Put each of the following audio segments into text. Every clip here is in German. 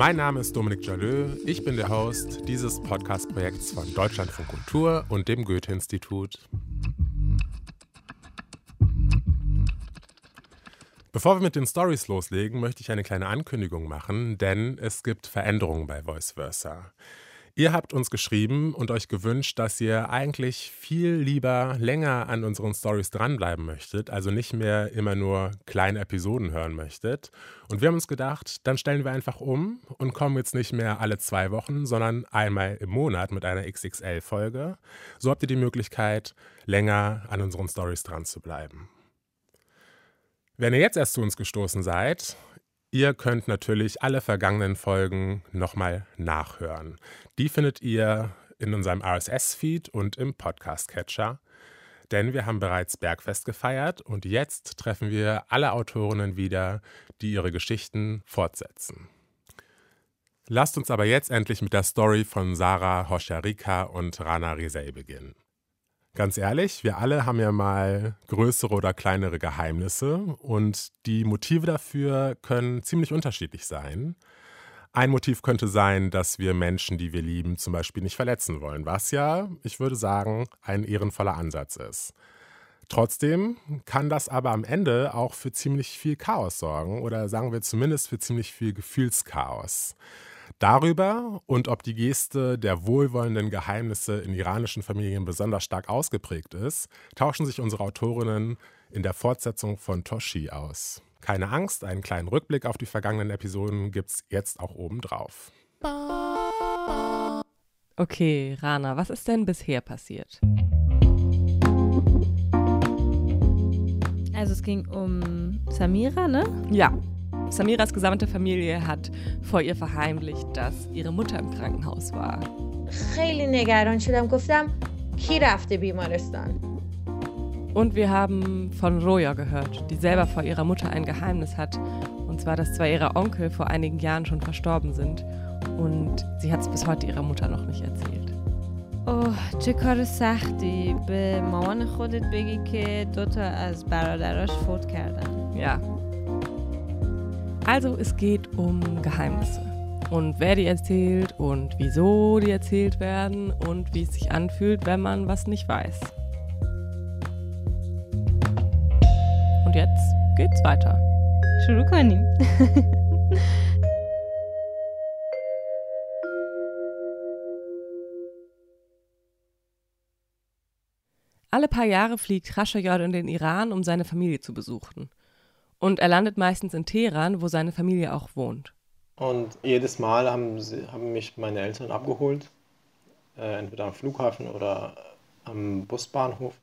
Mein Name ist Dominik Jalö. Ich bin der Host dieses Podcast-Projekts von Deutschlandfunk Kultur und dem Goethe-Institut. Bevor wir mit den Stories loslegen, möchte ich eine kleine Ankündigung machen, denn es gibt Veränderungen bei Voice Versa. Ihr habt uns geschrieben und euch gewünscht, dass ihr eigentlich viel lieber länger an unseren Stories dranbleiben möchtet, also nicht mehr immer nur kleine Episoden hören möchtet. Und wir haben uns gedacht, dann stellen wir einfach um und kommen jetzt nicht mehr alle zwei Wochen, sondern einmal im Monat mit einer XXL-Folge. So habt ihr die Möglichkeit, länger an unseren Stories dran zu bleiben. Wenn ihr jetzt erst zu uns gestoßen seid, ihr könnt natürlich alle vergangenen Folgen nochmal nachhören. Die findet ihr in unserem RSS-Feed und im Podcast-Catcher. Denn wir haben bereits Bergfest gefeiert und jetzt treffen wir alle Autorinnen wieder, die ihre Geschichten fortsetzen. Lasst uns aber jetzt endlich mit der Story von Sarah Hosharika und Rana Rizei beginnen. Ganz ehrlich, wir alle haben ja mal größere oder kleinere Geheimnisse und die Motive dafür können ziemlich unterschiedlich sein. Ein Motiv könnte sein, dass wir Menschen, die wir lieben, zum Beispiel nicht verletzen wollen, was ja, ich würde sagen, ein ehrenvoller Ansatz ist. Trotzdem kann das aber am Ende auch für ziemlich viel Chaos sorgen oder sagen wir zumindest für ziemlich viel Gefühlschaos. Darüber und ob die Geste der wohlwollenden Geheimnisse in iranischen Familien besonders stark ausgeprägt ist, tauschen sich unsere Autorinnen in der Fortsetzung von Toshi aus. Keine Angst, einen kleinen Rückblick auf die vergangenen Episoden gibt's jetzt auch oben drauf. Okay, Rana, was ist denn bisher passiert? Also es ging um Samira, ne? Ja, Samiras gesamte Familie hat vor ihr verheimlicht, dass ihre Mutter im Krankenhaus war. خیلی نگران شدم گفتم کی رفته بیمارستان Und wir haben von Roja gehört, die selber vor ihrer Mutter ein Geheimnis hat. Und zwar, dass zwei ihrer Onkel vor einigen Jahren schon verstorben sind. Und sie hat es bis heute ihrer Mutter noch nicht erzählt. اوه چه کار سختی به مامان خودت بگی که دوتا از برادراش فوت کردن Ja. also es geht um Geheimnisse und wer die erzählt und wieso die erzählt werden und wie es sich anfühlt, wenn man was nicht weiß. Und jetzt geht's weiter. Shuru. Alle paar Jahre fliegt Khashoggi in den Iran, um seine Familie zu besuchen. Und er landet meistens in Teheran, wo seine Familie auch wohnt. Und jedes Mal haben, sie, haben mich meine Eltern abgeholt, äh, entweder am Flughafen oder am Busbahnhof.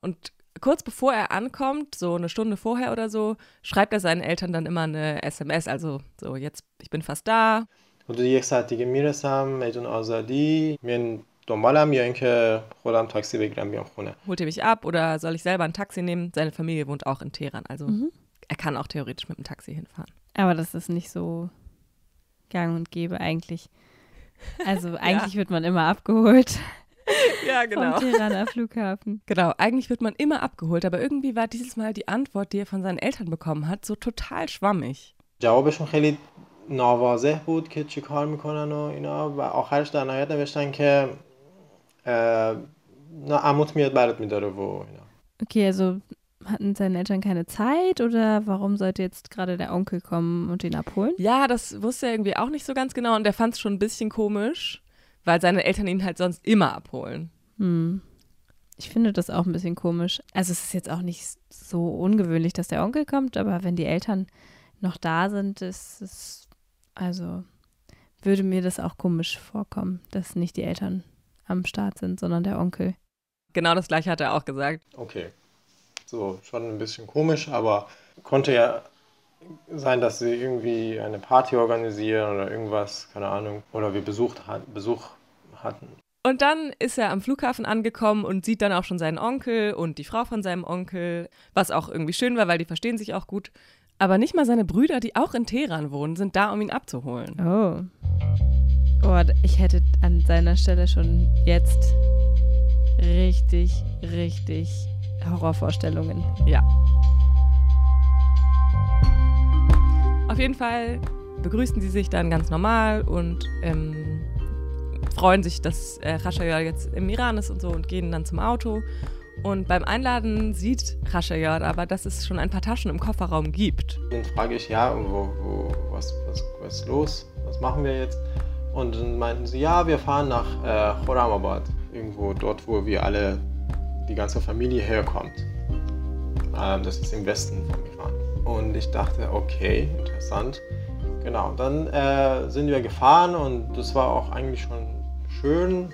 Und kurz bevor er ankommt, so eine Stunde vorher oder so, schreibt er seinen Eltern dann immer eine SMS, also so jetzt, ich bin fast da. حدود یک ساعت دیگه میرسم میدون آزادی میان دنبالم یا اینکه خودم تاکسی بگیرم بیام خونه Holt ihr mich ab oder soll ich selber ein Taxi nehmen? Seine Familie wohnt auch in Teheran, also er kann auch theoretisch mit dem Taxi hinfahren. Aber das ist nicht so gang und gäbe eigentlich. Also eigentlich wird man immer abgeholt Ja, vom Tiraner Flughafen. Genau, eigentlich wird man immer abgeholt, aber irgendwie war dieses Mal die Antwort, die er von seinen Eltern bekommen hat, so total schwammig. جوابشون خیلی ناواضح بود که چی کار میکنن و اینا و آخرش در نهایت نوشتن که اه، نه عموت میاد برات میداره و اینا Okay, also hatten seine Eltern keine Zeit oder warum sollte jetzt gerade der Onkel kommen und ihn abholen? Ja, das wusste er irgendwie auch nicht so ganz genau und er fand es schon ein bisschen komisch, weil seine Eltern ihn halt sonst immer abholen. Hm. Ich finde das auch ein bisschen komisch. Also es ist jetzt auch nicht so ungewöhnlich, dass der Onkel kommt, aber wenn die Eltern noch da sind, ist es, also würde mir das auch komisch vorkommen, dass nicht die Eltern am Start sind, sondern der Onkel. Genau das gleiche hat er auch gesagt. Okay. So, schon ein bisschen komisch, aber konnte ja sein, dass sie irgendwie eine Party organisieren oder irgendwas, keine Ahnung. Oder wir besucht, Besuch hatten. Und dann ist er am Flughafen angekommen und sieht dann auch schon seinen Onkel und die Frau von seinem Onkel, was auch irgendwie schön war, weil die verstehen sich auch gut. Aber nicht mal seine Brüder, die auch in Teheran wohnen, sind da, um ihn abzuholen. Oh. Oh, ich hätte an seiner Stelle schon jetzt richtig, richtig Horrorvorstellungen. Ja. Auf jeden Fall begrüßen sie sich dann ganz normal und ähm, freuen sich, dass äh, Khashayar jetzt im Iran ist und so und gehen dann zum Auto. Und beim Einladen sieht Khashayar aber, dass es schon ein paar Taschen im Kofferraum gibt. Dann frage ich, ja, wo, wo, was, was, was ist los? Was machen wir jetzt? Und dann meinten sie, ja, wir fahren nach äh, Khorramabad, irgendwo dort, wo wir alle, die ganze Familie herkommt. Ähm, das ist im Westen vom Iran. Und ich dachte, okay, interessant. Genau, dann äh, sind wir gefahren und das war auch eigentlich schon schön.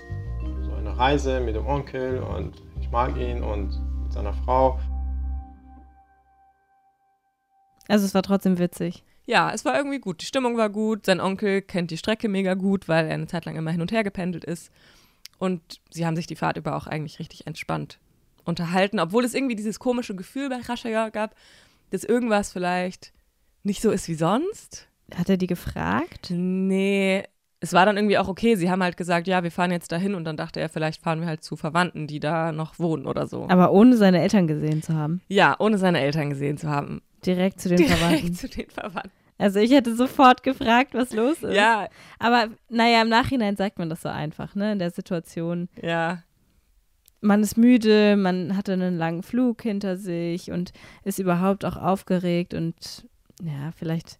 So eine Reise mit dem Onkel und ich mag ihn und mit seiner Frau. Also es war trotzdem witzig. Ja, es war irgendwie gut. Die Stimmung war gut. Sein Onkel kennt die Strecke mega gut, weil er eine Zeit lang immer hin und her gependelt ist. Und sie haben sich die Fahrt über auch eigentlich richtig entspannt unterhalten, obwohl es irgendwie dieses komische Gefühl bei Rashaya gab, dass irgendwas vielleicht nicht so ist wie sonst. Hat er die gefragt? Nee, es war dann irgendwie auch okay. Sie haben halt gesagt, ja, wir fahren jetzt dahin und dann dachte er, vielleicht fahren wir halt zu Verwandten, die da noch wohnen oder so. Aber ohne seine Eltern gesehen zu haben. Ja, ohne seine Eltern gesehen zu haben. Direkt zu den Direkt Verwandten. zu den Verwandten. Also ich hätte sofort gefragt, was los ist. Ja, Aber naja, im Nachhinein sagt man das so einfach, ne? In der Situation. ja. Man ist müde, man hatte einen langen Flug hinter sich und ist überhaupt auch aufgeregt und ja, vielleicht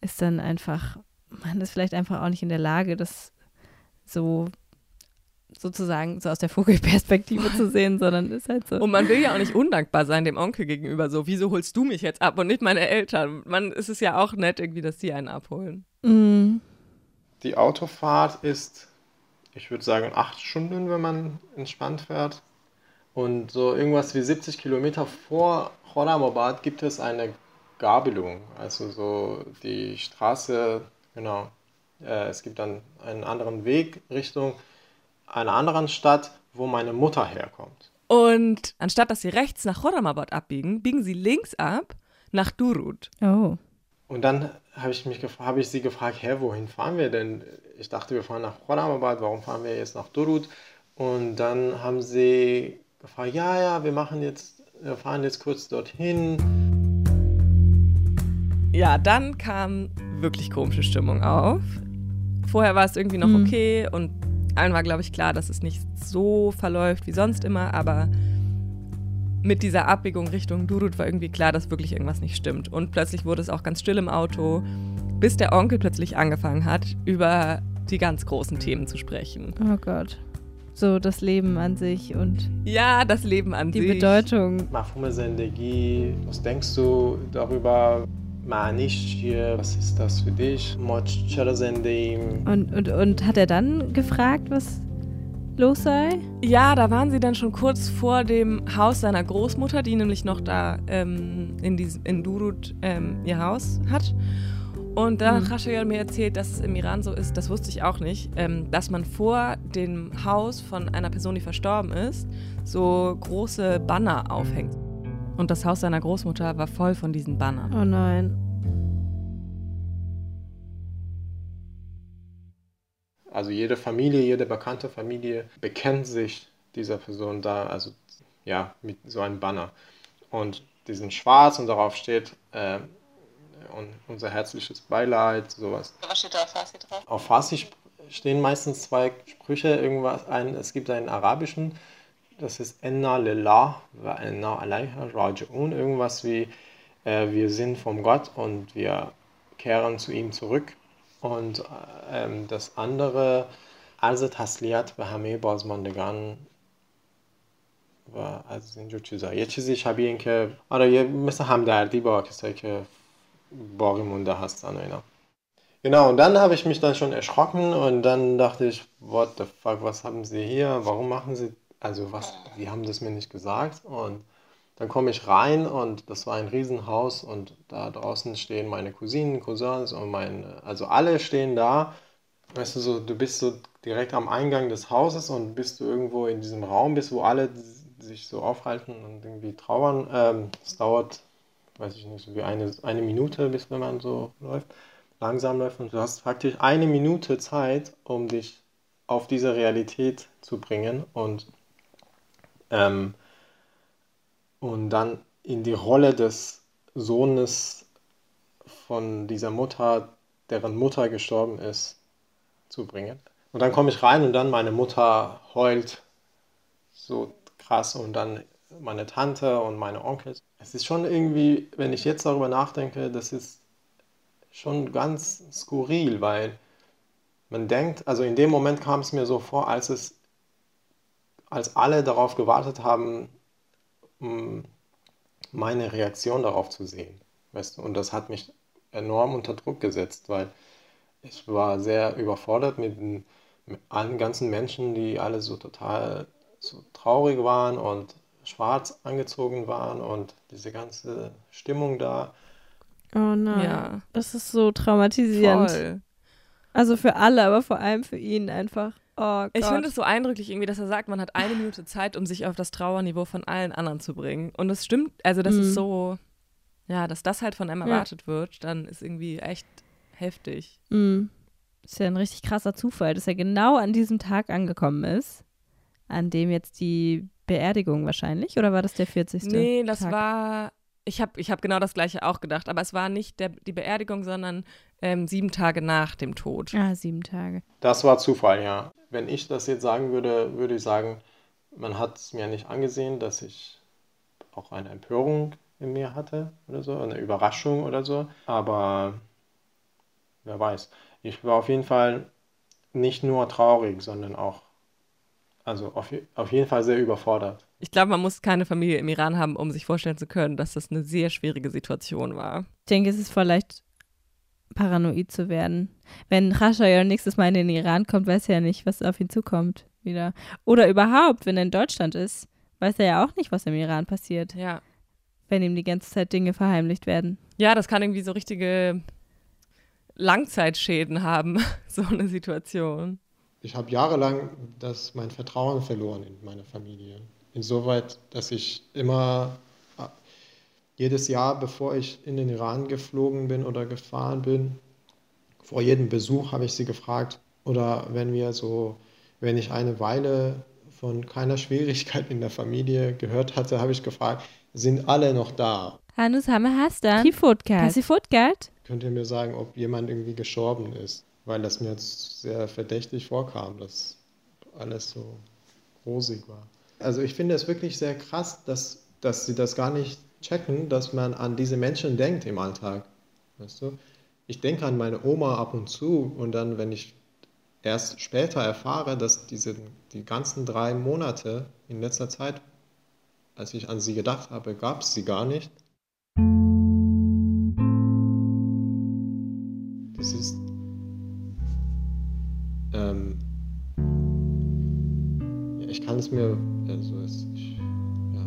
ist dann einfach, man ist vielleicht einfach auch nicht in der Lage, das so sozusagen so aus der Vogelperspektive zu sehen, sondern ist halt so. Und man will ja auch nicht undankbar sein dem Onkel gegenüber. So, wieso holst du mich jetzt ab und nicht meine Eltern? Man, es ist ja auch nett irgendwie, dass die einen abholen. Mm, Die Autofahrt ist, ich würde sagen, acht Stunden, wenn man entspannt fährt. Und so irgendwas wie 70 Kilometer vor Khorramabad gibt es eine Gabelung. Also so die Straße, genau. Äh, es gibt dann einen anderen Weg Richtung einer anderen Stadt, wo meine Mutter herkommt. Und anstatt dass sie rechts nach Khorramabad abbiegen, biegen sie links ab nach Durut. oh. Und dann habe ich, mich habe ich sie gefragt, hä, wohin fahren wir denn? Ich dachte, wir fahren nach Khorramabad, warum fahren wir jetzt nach Durut? Und dann haben sie gefragt, ja, ja, wir machen jetzt, wir fahren jetzt kurz dorthin. Ja, dann kam wirklich komische Stimmung auf. Vorher war es irgendwie noch Mhm. okay und allen war, glaube ich, klar, dass es nicht so verläuft wie sonst immer, aber mit dieser Abbiegung Richtung Durut war irgendwie klar, dass wirklich irgendwas nicht stimmt. Und plötzlich wurde es auch ganz still im Auto, bis der Onkel plötzlich angefangen hat, über die ganz großen Themen zu sprechen. Oh Gott. So das Leben an sich und. Ja, das Leben an die sich. Die Bedeutung. Was denkst du darüber? Was ist das für dich? Und, und, und hat er dann gefragt, was los sei? Ja, da waren sie dann schon kurz vor dem Haus seiner Großmutter, die nämlich noch da ähm, in, dies, in Durut ähm, ihr Haus hat. Und dann hat Mhm. Khashayar mir erzählt, dass es im Iran so ist, das wusste ich auch nicht, ähm, dass man vor dem Haus von einer Person, die verstorben ist, so große Banner aufhängt. Und das Haus seiner Großmutter war voll von diesen Bannern. Oh nein. Also jede Familie, jede bekannte Familie bekennt sich dieser Person da, also ja, mit so einem Banner. Und die sind schwarz und darauf steht äh, und unser herzliches Beileid, sowas. Was steht da auf Farsi drauf? Auf Farsi stehen meistens zwei Sprüche, irgendwas, ein, es gibt einen arabischen, das ist Enna lillah wa enna alayha raji'un, irgendwas wie äh, wir sind vom Gott und wir kehren zu ihm zurück Und ähm, das andere, عرض تسلیت به همه بازماندگان و از اینجور چیزا یه چیزی شبیه این که آره یه مثل همدردی با کسایی که باقی مونده هستن و اینا Genau, und dann habe ich mich dann schon erschrocken und dann dachte ich, what the fuck, was haben sie hier? Warum machen sie, also was, die haben das mir nicht gesagt und dann komme ich rein und das war ein Riesenhaus und da draußen stehen meine Cousinen, Cousins und meine, also alle stehen da. Weißt du, so, du bist so direkt am Eingang des Hauses und bist du irgendwo in diesem Raum bist, wo alle sich so aufhalten und irgendwie trauern. Ähm, es dauert, weiß ich nicht, so wie eine, eine Minute, bis wenn man so läuft, langsam läuft. Und du hast praktisch eine Minute Zeit, um dich auf diese Realität zu bringen und, ähm, und dann in die Rolle des Sohnes von dieser Mutter, deren Mutter gestorben ist, zu bringen. Und dann komme ich rein und dann meine Mutter heult so krass und dann meine Tante und meine Onkel. Es ist schon irgendwie, wenn ich jetzt darüber nachdenke, das ist schon ganz skurril, weil man denkt, also in dem Moment kam es mir so vor, als es, als alle darauf gewartet haben, meine Reaktion darauf zu sehen. Weißt du? Und das hat mich enorm unter Druck gesetzt, weil ich war sehr überfordert mit, mit allen ganzen Menschen, die alle so total so traurig waren und schwarz angezogen waren und diese ganze Stimmung da. Oh nein. Ja. Das ist so traumatisierend. Voll. Also für alle, aber vor allem für ihn einfach. Oh. Ich finde es so eindrücklich irgendwie, dass er sagt, man hat eine Minute Zeit, um sich auf das Trauerniveau von allen anderen zu bringen. Und das stimmt, also das Mhm. ist so, ja, dass das halt von einem Ja. erwartet wird, dann ist irgendwie echt heftig. Mm. Ist ja ein richtig krasser Zufall, dass er genau an diesem Tag angekommen ist, an dem jetzt die Beerdigung wahrscheinlich, oder war das der 40. Nee, das Tag? war, ich habe ich hab genau das gleiche auch gedacht, aber es war nicht der, die Beerdigung, sondern ähm, sieben Tage nach dem Tod. Ah, sieben Tage. Das war Zufall, ja. Wenn ich das jetzt sagen würde, würde ich sagen, man hat es mir nicht angesehen, dass ich auch eine Empörung in mir hatte oder so, eine Überraschung oder so. Aber wer weiß. Ich war auf jeden Fall nicht nur traurig, sondern auch, also auf, auf jeden Fall sehr überfordert. Ich glaube, man muss keine Familie im Iran haben, um sich vorstellen zu können, dass das eine sehr schwierige Situation war. Ich denke, es ist vielleicht paranoid zu werden. Wenn Khashoggi nächstes Mal in den Iran kommt, weiß er ja nicht, was auf ihn zukommt wieder. Oder überhaupt, wenn er in Deutschland ist, weiß er ja auch nicht, was im Iran passiert, Ja. wenn ihm die ganze Zeit Dinge verheimlicht werden. Ja, das kann irgendwie so richtige Langzeitschäden haben, so eine Situation. Ich habe jahrelang das, mein Vertrauen verloren in meine Familie. Insoweit, dass ich immer äh, jedes Jahr, bevor ich in den Iran geflogen bin oder gefahren bin, vor jedem Besuch habe ich sie gefragt. Oder wenn wir so, wenn ich eine Weile von keiner Schwierigkeit in der Familie gehört hatte, habe ich gefragt, sind alle noch da? Hanus Hammer. Die. Hast du Foodcard? Könnt ihr mir sagen, ob jemand irgendwie gestorben ist? Weil das mir jetzt sehr verdächtig vorkam, dass alles so rosig war. Also ich finde es wirklich sehr krass, dass, dass sie das gar nicht checken, dass man an diese Menschen denkt im Alltag. Weißt du? Ich denke an meine Oma ab und zu und dann, wenn ich erst später erfahre, dass diese die ganzen drei Monate in letzter Zeit, als ich an sie gedacht habe, gab es sie gar nicht. es mir also es, ich, ja.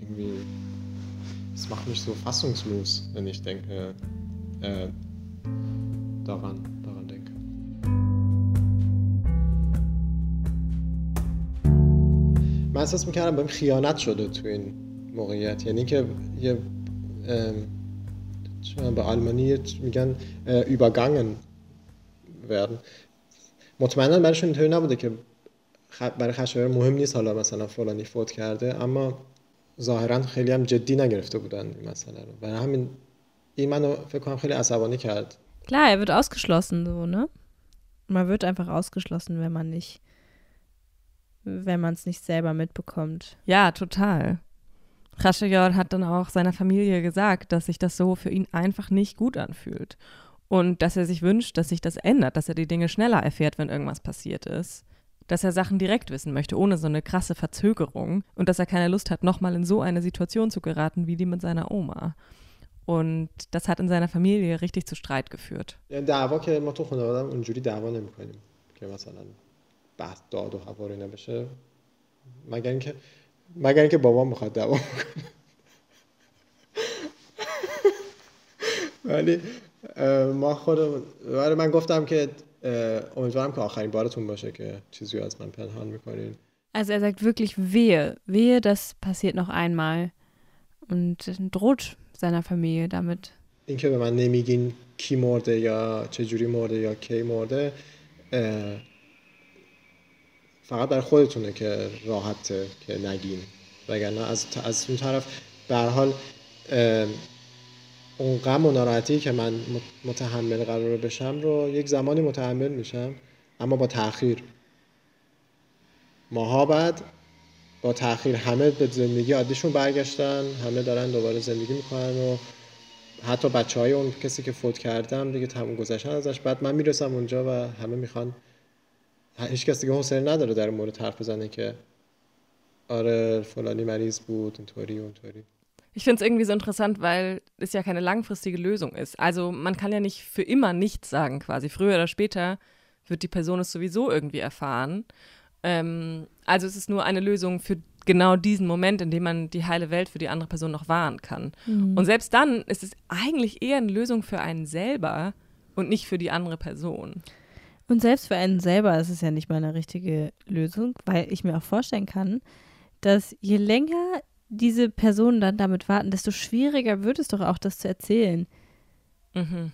irgendwie es macht mich so fassungslos, wenn ich denke äh, daran daran denke. من احساس میکردم بهم خیانت شده تو این موقعیت یعنی که یه ام، چی میگن، به آلمانی میگن اه، übergangen werden مطمئنا برایشون اینطوری نبوده که خ- برای خشایار مهم نیست حالا مثلا فلانی فوت کرده اما ظاهرا خیلی هم جدی نگرفته بودن این مسئله رو برای همین این منو فکر کنم خیلی عصبانی کرد Klar, er wird ausgeschlossen, so, ne? Man wird einfach ausgeschlossen, wenn man nicht, wenn man es nicht selber mitbekommt. Ja, total. Khashoggi hat dann auch seiner Familie gesagt, dass sich das so für ihn einfach nicht gut anfühlt. Und dass er sich wünscht, dass sich das ändert, dass er die Dinge schneller erfährt, wenn irgendwas passiert ist. Dass er Sachen direkt wissen möchte, ohne so eine krasse Verzögerung. Und dass er keine Lust hat, nochmal in so eine situation zu geraten wie die mit seiner Oma. Und das hat in seiner Familie richtig zu Streit geführt. دعوا که ما تو خانوادم اونجوری دعوا نمیکنیم که مثلا بحث داد و هوا رو نبشه مگر اینکه مگر اینکه بابا میخواد دعوا کنه ولی ما خودم ولی من گفتم که امیدوارم که آخرین بارتون باشه که چیزی از من پنهان میکنین Also er sagt wirklich wehe, wehe, das passiert noch einmal und droht seiner Familie damit. اینکه به من نمیگین کی مرده یا چه جوری مرده یا کی مرده فقط برای خودتونه که راحته که نگین. وگرنه از از اون طرف به حال اون غم و ناراحتی که من متحمل قرار بشم رو یک زمانی متحمل میشم اما با تاخیر ماها بعد با تاخیر همه به زندگی عادیشون برگشتن همه دارن دوباره زندگی می‌کنن و حتی بچه های اون کسی که فوت کردم دیگه تموم گذشتن ازش. بعد من می‌رسم اونجا و همه می‌خوان هیچ کسی دیگه حوصله نداره در مورد حرف بزنه که آره فلانی مریض بود اینطوری اونطوری Ich finde es irgendwie so interessant, weil es ja keine langfristige Lösung ist. Also man kann ja nicht für immer nichts sagen quasi. Früher oder später wird die Person es sowieso irgendwie erfahren. Ähm, also es ist nur eine Lösung für genau diesen Moment, in dem man die heile Welt für die andere Person noch wahren kann. Mhm. Und selbst dann ist es eigentlich eher eine Lösung für einen selber und nicht für die andere Person. Und selbst für einen selber ist es ja nicht mal eine richtige Lösung, weil ich mir auch vorstellen kann, dass je länger diese Personen dann damit warten, desto schwieriger wird es doch auch, das zu erzählen. Mhm.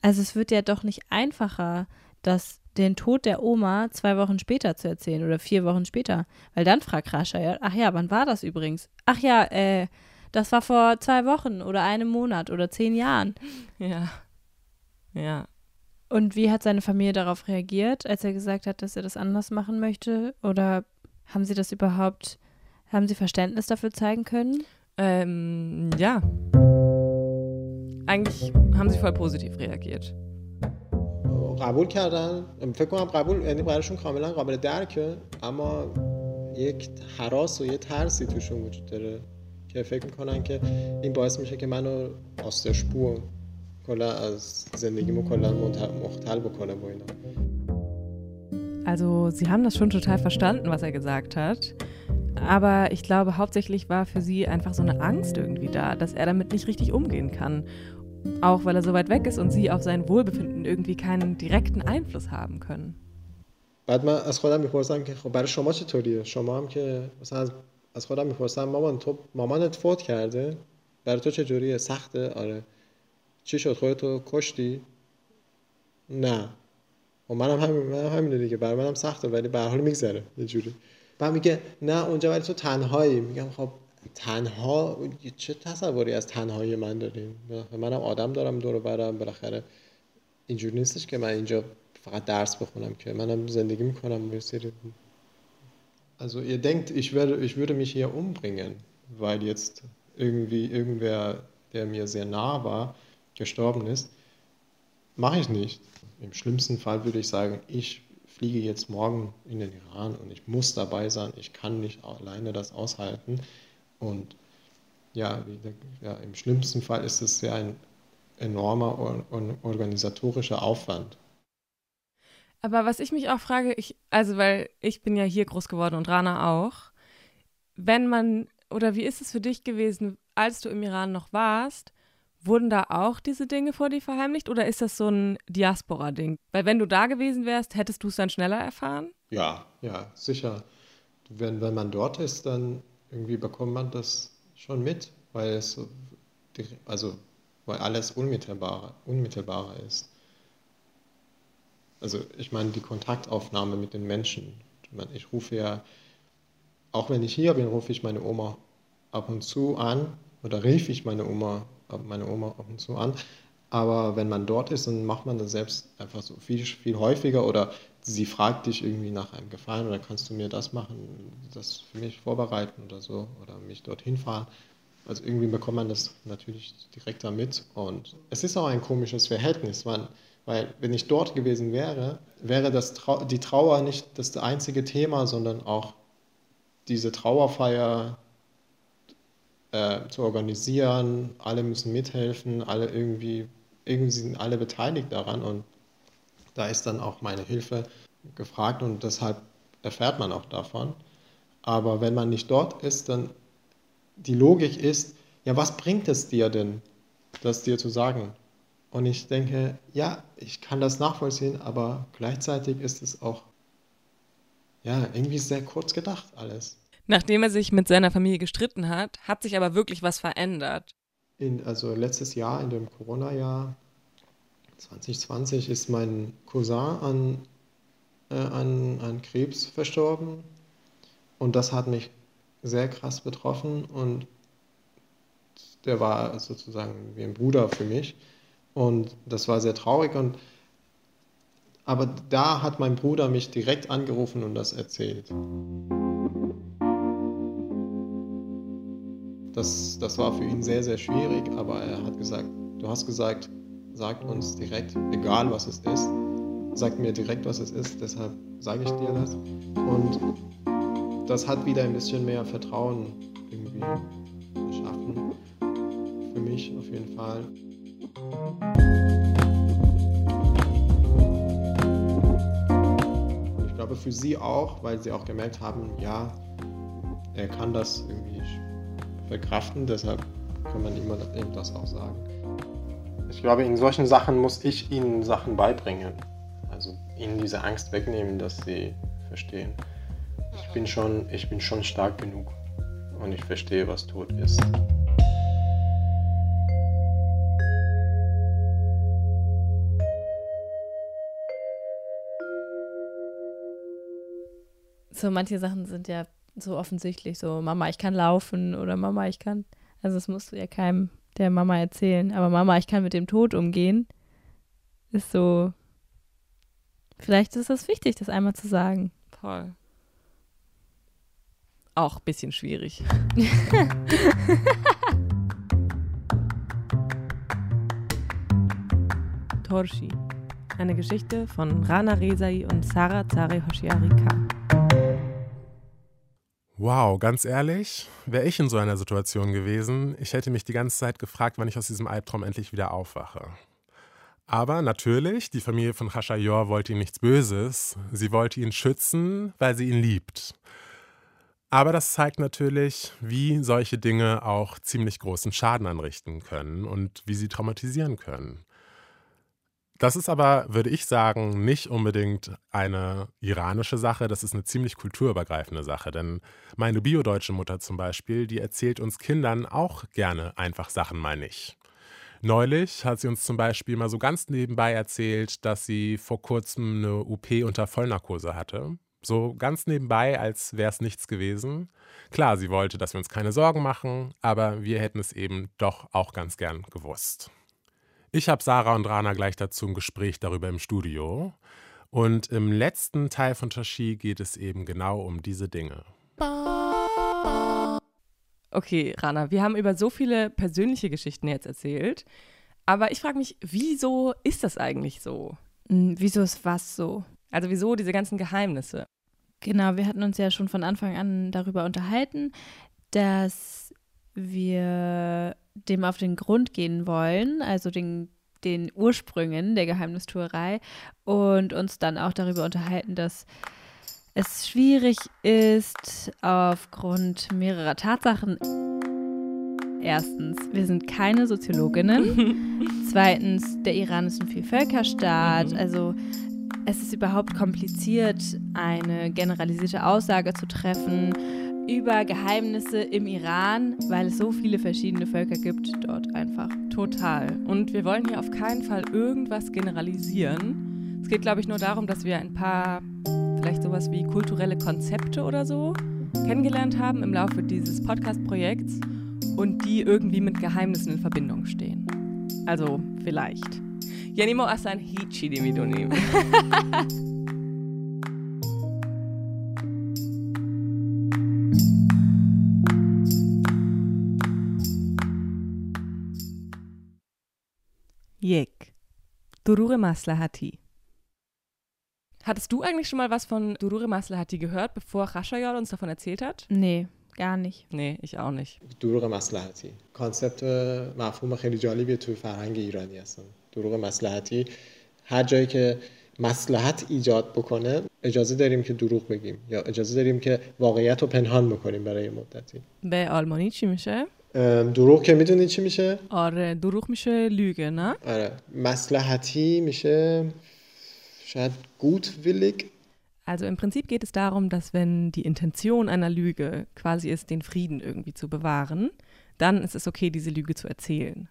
Also es wird ja doch nicht einfacher, das den Tod der Oma zwei Wochen später zu erzählen oder vier Wochen später. Weil dann fragt Rascha ja, ach ja, wann war das übrigens? Ach ja, äh, das war vor zwei Wochen oder einem Monat oder zehn Jahren. Ja. Ja. Und wie hat seine Familie darauf reagiert, als er gesagt hat, dass er das anders machen möchte? Oder haben sie das überhaupt, haben sie Verständnis dafür zeigen können? Ähm, ja. Eigentlich haben sie voll positiv reagiert. قبول کردن فکر کنم قبول یعنی براشون کاملا قابل درکه اما یک حراس و یه ترسی توشون وجود داره که فکر میکنن که این باعث میشه که منو آستشپو کلا از زندگیمو کلا مختل بکنه با اینا Also sie haben das schon total verstanden, was er gesagt hat. Aber ich glaube, hauptsächlich war für sie einfach so eine Angst irgendwie da, dass er damit nicht richtig umgehen kann. Auch weil er so weit weg ist und sie auf sein Wohlbefinden irgendwie keinen direkten Einfluss haben können. بعد من از خودم میپرسم که خب برای شما چطوریه شما هم که مثلا از, از خودم میپرسم مامان تو مامانت فوت کرده برای تو چجوریه سخته آره چی شد؟ خودتو کشتی؟ نه. و منم همین من همینه دیگه. برای منم سخته ولی به حال میگذره یه جوری. بعد میگه نه اونجا ولی تو تنهایی. میگم خب تنها چه تصوری از تنهایی من داریم؟ منم آدم دارم دور برم. بالاخره اینجوری نیستش که من اینجا فقط درس بخونم که منم زندگی می‌کنم. سری Also ihr denkt, ich, werde, ich würde mich hier umbringen, weil jetzt irgendwie irgendwer, der mir sehr nah war, gestorben ist. Mache ich nicht. Im schlimmsten Fall würde ich sagen, ich fliege jetzt morgen in den Iran und ich muss dabei sein. Ich kann nicht alleine das aushalten. Und ja, ja, im schlimmsten Fall ist es ja ein enormer organisatorischer Aufwand. Aber was ich mich auch frage, ich, also weil ich bin ja hier groß geworden und Rana auch, wenn man, oder wie ist es für dich gewesen, als du im Iran noch warst, wurden da auch diese Dinge vor dir verheimlicht oder ist das so ein Diaspora-Ding? Weil wenn du da gewesen wärst, hättest du es dann schneller erfahren? Ja, ja, sicher. Wenn, wenn man dort ist, dann irgendwie bekommt man das schon mit, weil es also weil alles unmittelbarer, unmittelbarer ist. Also ich meine die Kontaktaufnahme mit den Menschen. Ich rufe ja, auch wenn ich hier bin, rufe ich meine Oma ab und zu an oder rief ich meine Oma, meine Oma ab und zu an. Aber wenn man dort ist, dann macht man das selbst einfach so viel, viel häufiger oder sie fragt dich irgendwie nach einem Gefallen oder kannst du mir das machen, das für mich vorbereiten oder so oder mich dorthin fahren. Also irgendwie bekommt man das natürlich direkt damit und es ist auch ein komisches Verhältnis, man, weil wenn ich dort gewesen wäre, wäre das Trau die Trauer nicht das einzige Thema, sondern auch diese Trauerfeier äh, zu organisieren, alle müssen mithelfen, alle irgendwie irgendwie sind alle beteiligt daran und da ist dann auch meine Hilfe gefragt und deshalb erfährt man auch davon. Aber wenn man nicht dort ist, dann die Logik ist, ja, was bringt es dir denn, das dir zu sagen? Und ich denke, ja, ich kann das nachvollziehen, aber gleichzeitig ist es auch, ja, irgendwie sehr kurz gedacht alles. Nachdem er sich mit seiner Familie gestritten hat, hat sich aber wirklich was verändert. In, also letztes Jahr, in dem Corona-Jahr 2020, ist mein Cousin an, äh, an, an Krebs verstorben. Und das hat mich sehr krass betroffen und der war sozusagen wie ein Bruder für mich. Und das war sehr traurig. Und, aber da hat mein Bruder mich direkt angerufen und das erzählt. Das, das war für ihn sehr, sehr schwierig, aber er hat gesagt, du hast gesagt, sag uns direkt, egal was es ist, sag mir direkt, was es ist, deshalb sage ich dir das. Und das hat wieder ein bisschen mehr Vertrauen irgendwie geschaffen. Für mich auf jeden Fall. Und ich glaube für sie auch, weil sie auch gemerkt haben, ja, er kann das irgendwie verkraften, deshalb kann man ihm eben das auch sagen. Ich glaube, in solchen Sachen muss ich ihnen Sachen beibringen. Also ihnen diese Angst wegnehmen, dass sie verstehen. Ich bin schon, ich bin schon stark genug und ich verstehe, was Tod ist. So manche Sachen sind ja so offensichtlich, so Mama, ich kann laufen oder Mama, ich kann. Also das musst du ja keinem der Mama erzählen. Aber Mama, ich kann mit dem Tod umgehen, ist so. Vielleicht ist das wichtig, das einmal zu sagen. Voll. Auch ein bisschen schwierig. Torshi. Eine Geschichte von Rana Rezai und Sarah Zare Hoshiari Khan. Wow, ganz ehrlich, wäre ich in so einer Situation gewesen, ich hätte mich die ganze Zeit gefragt, wann ich aus diesem Albtraum endlich wieder aufwache. Aber natürlich, die Familie von Khashayar wollte ihm nichts Böses. Sie wollte ihn schützen, weil sie ihn liebt. Aber das zeigt natürlich, wie solche Dinge auch ziemlich großen Schaden anrichten können und wie sie traumatisieren können. Das ist aber, würde ich sagen, nicht unbedingt eine iranische Sache, das ist eine ziemlich kulturübergreifende Sache. Denn meine biodeutsche Mutter zum Beispiel, die erzählt uns Kindern auch gerne einfach Sachen mal nicht. Neulich hat sie uns zum Beispiel mal so ganz nebenbei erzählt, dass sie vor kurzem eine UP unter Vollnarkose hatte. So ganz nebenbei, als wäre es nichts gewesen. Klar, sie wollte, dass wir uns keine Sorgen machen, aber wir hätten es eben doch auch ganz gern gewusst. Ich habe Sarah und Rana gleich dazu ein Gespräch darüber im Studio. Und im letzten Teil von Tashi geht es eben genau um diese Dinge. Okay, Rana, wir haben über so viele persönliche Geschichten jetzt erzählt. Aber ich frage mich, wieso ist das eigentlich so? Hm, wieso ist was so? Also wieso diese ganzen Geheimnisse? Genau, wir hatten uns ja schon von Anfang an darüber unterhalten, dass wir dem auf den Grund gehen wollen, also den, den Ursprüngen der Geheimnistuerei und uns dann auch darüber unterhalten, dass es schwierig ist aufgrund mehrerer Tatsachen. Erstens, wir sind keine Soziologinnen. Zweitens, der Iran ist ein Vielvölkerstaat. Mhm. Also es ist überhaupt kompliziert, eine generalisierte Aussage zu treffen über Geheimnisse im Iran, weil es so viele verschiedene Völker gibt dort einfach. Total. Und wir wollen hier auf keinen Fall irgendwas generalisieren. Es geht, glaube ich, nur darum, dass wir ein paar, vielleicht sowas wie kulturelle Konzepte oder so kennengelernt haben im Laufe dieses Podcast-Projekts und die irgendwie mit Geheimnissen in Verbindung stehen. Also vielleicht. Janimo Asan Hichi, die Yek. Durure Maslahati. Hattest du eigentlich schon mal was von Durure Maslahati gehört, bevor Khashayar uns davon erzählt hat? Nee, gar nicht. Nee, ich auch nicht. دروغ مصلحتی کانسپت مفهوم خیلی جالبیه توی فرهنگ ایرانی هستن دروغ مصلحتی هر جایی که مسلحت ایجاد بکنه اجازه داریم که دروغ بگیم یا اجازه داریم که واقعیت رو پنهان بکنیم برای مدتی به آلمانی چی میشه؟ ام، دروغ که میدونید چی میشه؟ آره دروغ میشه لüge نه؟ آره مسلحتی میشه شاید gutwillig Also im Prinzip geht es darum, dass wenn die Intention einer Lüge quasi ist, den Frieden irgendwie zu bewahren, dann ist es okay, diese Lüge zu erzählen.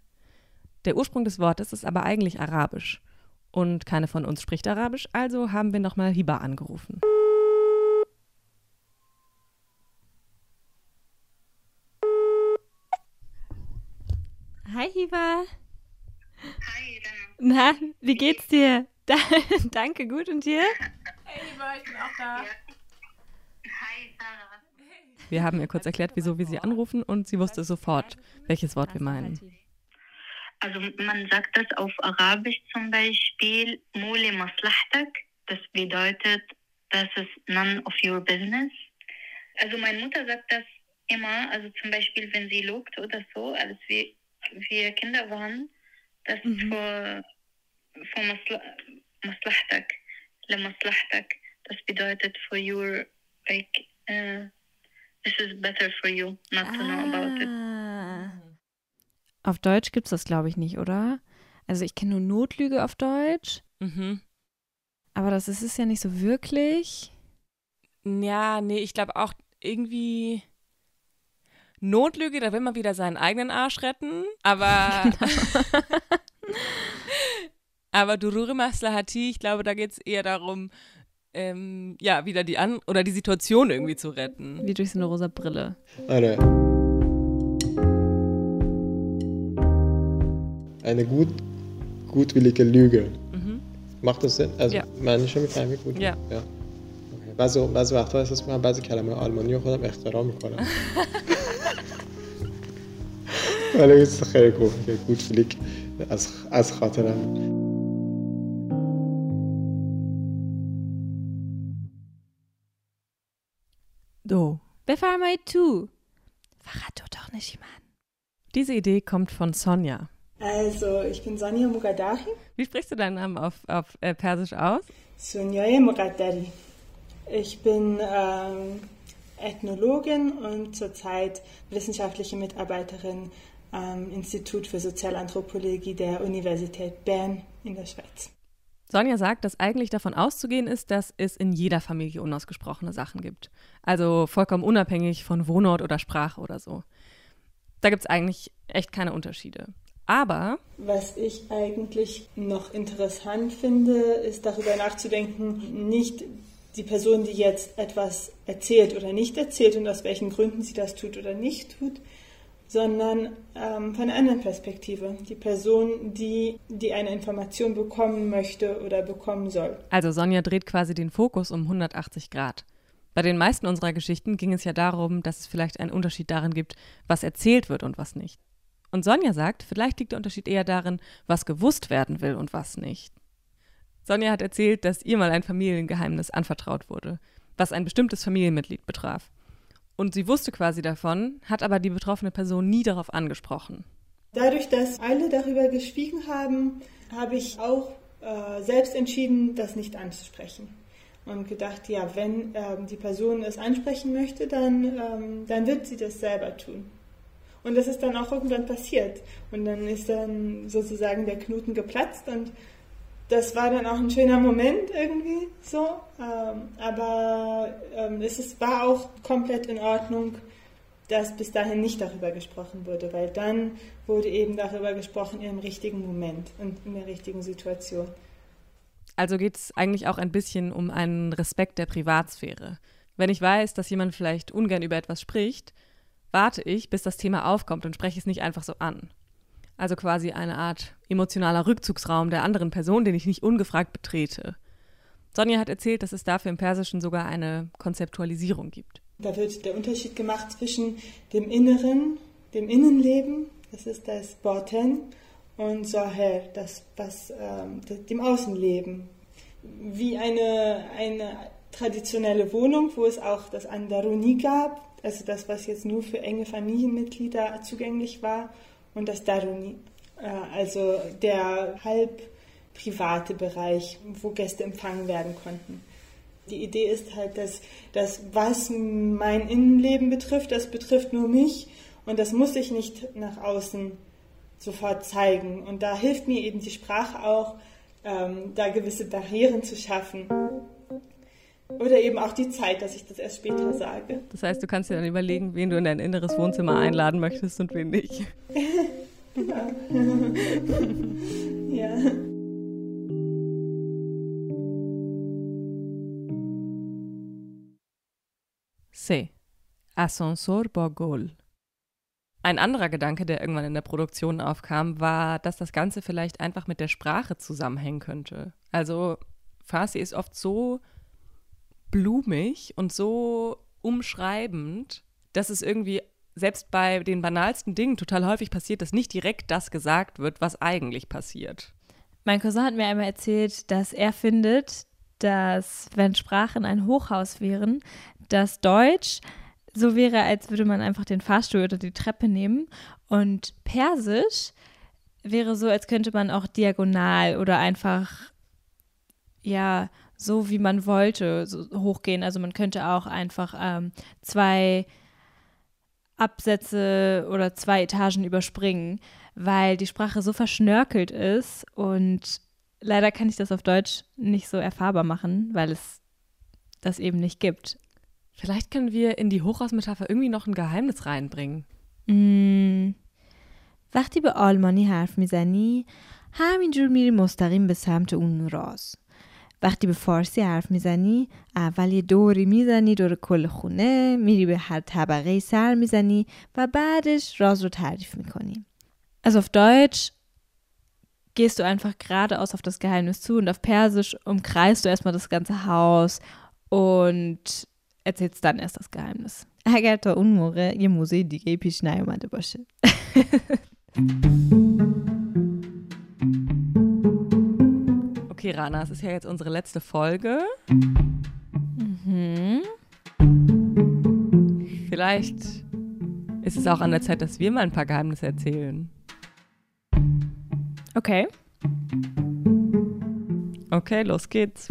Der Ursprung des Wortes ist aber eigentlich arabisch. Und keine von uns spricht arabisch, also haben wir nochmal Hiba angerufen. Hi, Hiva. Hi, Lena. Na, wie geht's dir? Da, danke, gut und dir? Hi, Sarah. Wir haben ihr kurz erklärt, wieso wir sie anrufen und sie wusste sofort, welches Wort wir meinen. Also man sagt das auf Arabisch zum Beispiel Muli Maslahtak. Das bedeutet, das ist none of your business. Also meine Mutter sagt das immer, also zum Beispiel, wenn sie lobt oder so, als wir, wir Kinder waren, das ist für, für Masla, Maslahtak, Le Maslahtak. Das bedeutet for your, like, uh, this is better for you not to know about it. Auf Deutsch gibt es das, glaube ich, nicht, oder? Also ich kenne nur Notlüge auf Deutsch. Mhm. Aber das ist es ja nicht so wirklich. Ja, nee, ich glaube auch irgendwie Notlüge, da will man wieder seinen eigenen Arsch retten. Aber. Genau. Aber Durure Maslahati, ich glaube, da geht es eher darum, ähm, ja, wieder die An- oder die Situation irgendwie zu retten. Wie durch so eine rosa Brille. Alter. eine gut gutwillige Lüge Mhm. macht das Sinn؟ از Ja. معنیشو میفهمی گود Ja. اوکی. بعضی بعضی وقتا احساس میکنم بعضی کلمه آلمانی رو خودم اختراع میکنم ولی یه چیز خیلی خوب گودویلیک از از خاطرم Do. بفرمایید تو. فقط تو doch nicht jemand. Diese Idee kommt von Sonja. Also, ich bin Sonja Mugadahi, Wie sprichst du deinen Namen auf, auf äh, Persisch aus? Sonja Mugaddari. Ich bin ähm, Ethnologin und zurzeit wissenschaftliche Mitarbeiterin am Institut für Sozialanthropologie der Universität Bern in der Schweiz. Sonja sagt, dass eigentlich davon auszugehen ist, dass es in jeder Familie unausgesprochene Sachen gibt. Also vollkommen unabhängig von Wohnort oder Sprache oder so. Da gibt es eigentlich echt keine Unterschiede. Aber Was ich eigentlich noch interessant finde, ist darüber nachzudenken, nicht die Person, die jetzt etwas erzählt oder nicht erzählt und aus welchen Gründen sie das tut oder nicht tut, sondern ähm, von einer anderen Perspektive. Die Person, die, die eine Information bekommen möchte oder bekommen soll. Also Sonja dreht quasi den Fokus um 180 Grad. Bei den meisten unserer Geschichten ging es ja darum, dass es vielleicht einen Unterschied darin gibt, was erzählt wird und was nicht. Und Sonja sagt, vielleicht liegt der Unterschied eher darin, was gewusst werden will und was nicht. Sonja hat erzählt, dass ihr mal ein Familiengeheimnis anvertraut wurde, was ein bestimmtes Familienmitglied betraf. Und sie wusste quasi davon, hat aber die betroffene Person nie darauf angesprochen. Dadurch, dass alle darüber geschwiegen haben, habe ich auch äh, selbst entschieden, das nicht anzusprechen. Und gedacht, ja, wenn ähm, die Person es ansprechen möchte, dann, ähm, dann wird sie das selber tun. Und das ist dann auch irgendwann passiert. Und dann ist dann sozusagen der Knoten geplatzt und das war dann auch ein schöner Moment irgendwie so. Ähm, aber ähm, es war auch komplett in Ordnung, dass bis dahin nicht darüber gesprochen wurde, weil dann wurde eben darüber gesprochen im richtigen Moment und in der richtigen Situation. Also geht es eigentlich auch ein bisschen um einen Respekt der Privatsphäre. Wenn ich weiß, dass jemand vielleicht ungern über etwas spricht, warte ich, bis das Thema aufkommt und spreche es nicht einfach so an. Also quasi eine Art emotionaler Rückzugsraum der anderen Person, den ich nicht ungefragt betrete. Sonja hat erzählt, dass es dafür im Persischen sogar eine Konzeptualisierung gibt. Da wird der Unterschied gemacht zwischen dem Inneren, dem Innenleben, das ist das Baten, und Zahir, das, was, ähm, dem Außenleben. Wie eine, eine traditionelle Wohnung, wo es auch das Andaruni gab, also das, was jetzt nur für enge Familienmitglieder zugänglich war, und das Daruni, äh, also der halb private Bereich, wo Gäste empfangen werden konnten. Die Idee ist halt, dass das, was mein Innenleben betrifft, das betrifft nur mich und das muss ich nicht nach außen sofort zeigen. Und da hilft mir eben die Sprache auch, ähm, da gewisse Barrieren zu schaffen. Oder eben auch die Zeit, dass ich das erst später sage. Das heißt, du kannst dir dann überlegen, wen du in dein inneres Wohnzimmer einladen möchtest und wen nicht. ja. ja. C. Ascensor Borgol. Ein anderer Gedanke, der irgendwann in der Produktion aufkam, war, dass das Ganze vielleicht einfach mit der Sprache zusammenhängen könnte. Also Farsi ist oft so blumig und so umschreibend, dass es irgendwie selbst bei den banalsten Dingen total häufig passiert, dass nicht direkt das gesagt wird, was eigentlich passiert. Mein Cousin hat mir einmal erzählt, dass er findet, dass wenn Sprachen ein Hochhaus wären, dass Deutsch so wäre, als würde man einfach den Fahrstuhl oder die Treppe nehmen. Und Persisch wäre so, als könnte man auch diagonal oder einfach, ja, so wie man wollte, so hochgehen. Also man könnte auch einfach ähm, zwei Absätze oder zwei Etagen überspringen, weil die Sprache so verschnörkelt ist und leider kann ich das auf Deutsch nicht so erfahrbar machen, weil es das eben nicht gibt. Vielleicht können wir in die Hochhausmetapher irgendwie noch ein Geheimnis reinbringen. Mm. وقتی به آلمانی حرف میزنی همینجور میری مستقیم به سمت اون راز وقتی به فارسی حرف میزنی اول یه دوری میزنی دور کل خونه میری به هر طبقه سر میزنی و بعدش راز رو تعریف میکنی Also auf Deutsch gehst du einfach geradeaus auf das Geheimnis zu und auf Persisch umkreist du erstmal das ganze Haus und erzählst dann erst das Geheimnis. اگر تا اون موقع یه موضوع دیگه پیش نیومده باشه. Okay, Rana, es ist ja jetzt unsere letzte Folge. Mhm. Vielleicht ist es auch an der Zeit, dass wir mal ein paar Geheimnisse erzählen. Okay. Okay, los geht's.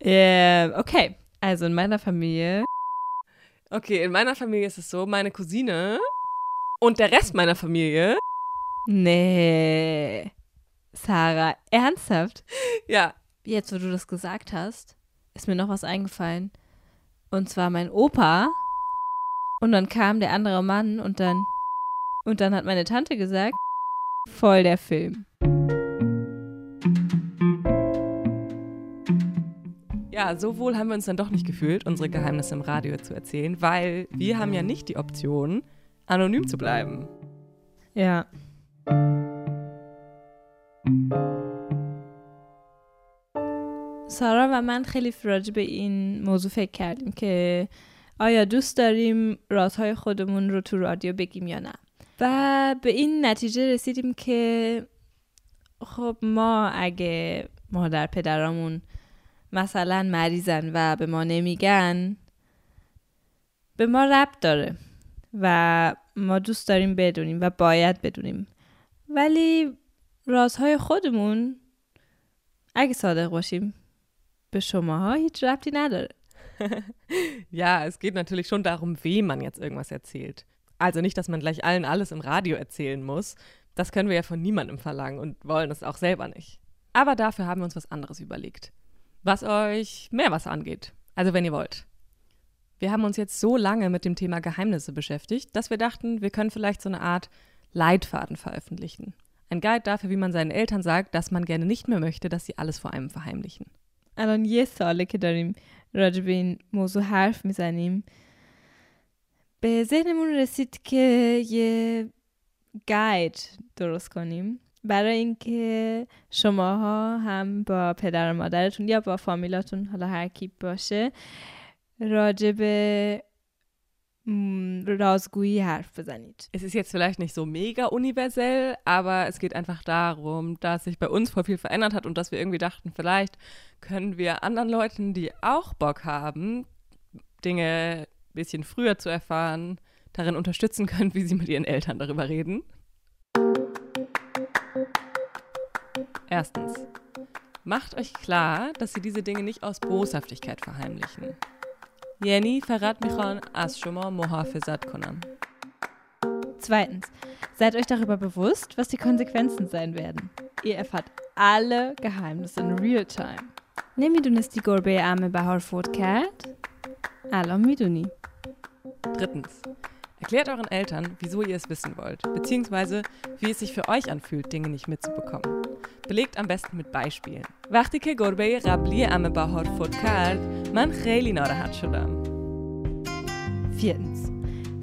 Äh, okay, also in meiner Familie. Okay, in meiner Familie ist es so, meine Cousine und der Rest meiner Familie. Nee. Sarah, ernsthaft? Ja. Jetzt, wo du das gesagt hast, ist mir noch was eingefallen. Und zwar mein Opa. Und dann kam der andere Mann und dann. Und dann hat meine Tante gesagt, voll der Film. Ja, so wohl haben wir uns dann doch nicht gefühlt, unsere Geheimnisse im Radio zu erzählen, weil wir haben ja nicht die Option, anonym zu bleiben. Ja. سارا و من خیلی راجع به این موضوع فکر کردیم که آیا دوست داریم رازهای خودمون رو تو رادیو بگیم یا نه؟ و به این نتیجه رسیدیم که خب ما اگه مادر پدرامون مثلا مریضن و به ما نمیگن به ما ربط داره و ما دوست داریم بدونیم و باید بدونیم. ولی رازهای خودمون اگه صادق باشیم به شماها هیچ ربطی نداره ja, es geht natürlich schon darum, wem man jetzt irgendwas erzählt. Also nicht, dass man gleich allen alles im Radio erzählen muss. Das können wir ja von niemandem verlangen und wollen es auch selber nicht. Aber dafür haben wir uns was anderes überlegt. Was euch mehr was angeht. Also wenn ihr wollt. Wir haben uns jetzt so lange mit dem Thema Geheimnisse beschäftigt, dass wir dachten, wir können vielleicht so eine Art Leitfaden veröffentlichen. Ein Guide dafür, wie man seinen Eltern sagt, dass man gerne nicht mehr möchte, dass sie alles vor einem verheimlichen. الان یه ساله که داریم راجع به این موضوع حرف میزنیم به ذهنمون رسید که یه گاید درست کنیم برای اینکه شماها هم با پدر و مادرتون یا با فامیلاتون حالا هر کی باشه راجع به es ist jetzt vielleicht nicht so mega universell, aber es geht einfach darum, dass sich bei uns voll viel verändert hat und dass wir irgendwie dachten, vielleicht können wir anderen Leuten, die auch Bock haben, Dinge ein bisschen früher zu erfahren, darin unterstützen können, wie sie mit ihren Eltern darüber reden. Erstens, macht euch klar, dass sie diese Dinge nicht aus Boshaftigkeit verheimlichen. Jenny verrat میخوان از شما محافظت کنم. Zweitens, seid euch darüber bewusst, was die Konsequenzen sein werden. Ihr erfahrt alle Geheimnisse in real time. نمیدونستی گربه عمه بهار فوت کرد؟ الان میدونی. Drittens. Erklärt euren Eltern, wieso ihr es wissen wollt, beziehungsweise wie es sich für euch anfühlt, Dinge nicht mitzubekommen. Belegt am besten mit Beispielen. وقتی که گربه قبلی عمه بهار فوت کرد من خیلی ناراحت شدم. Viertens.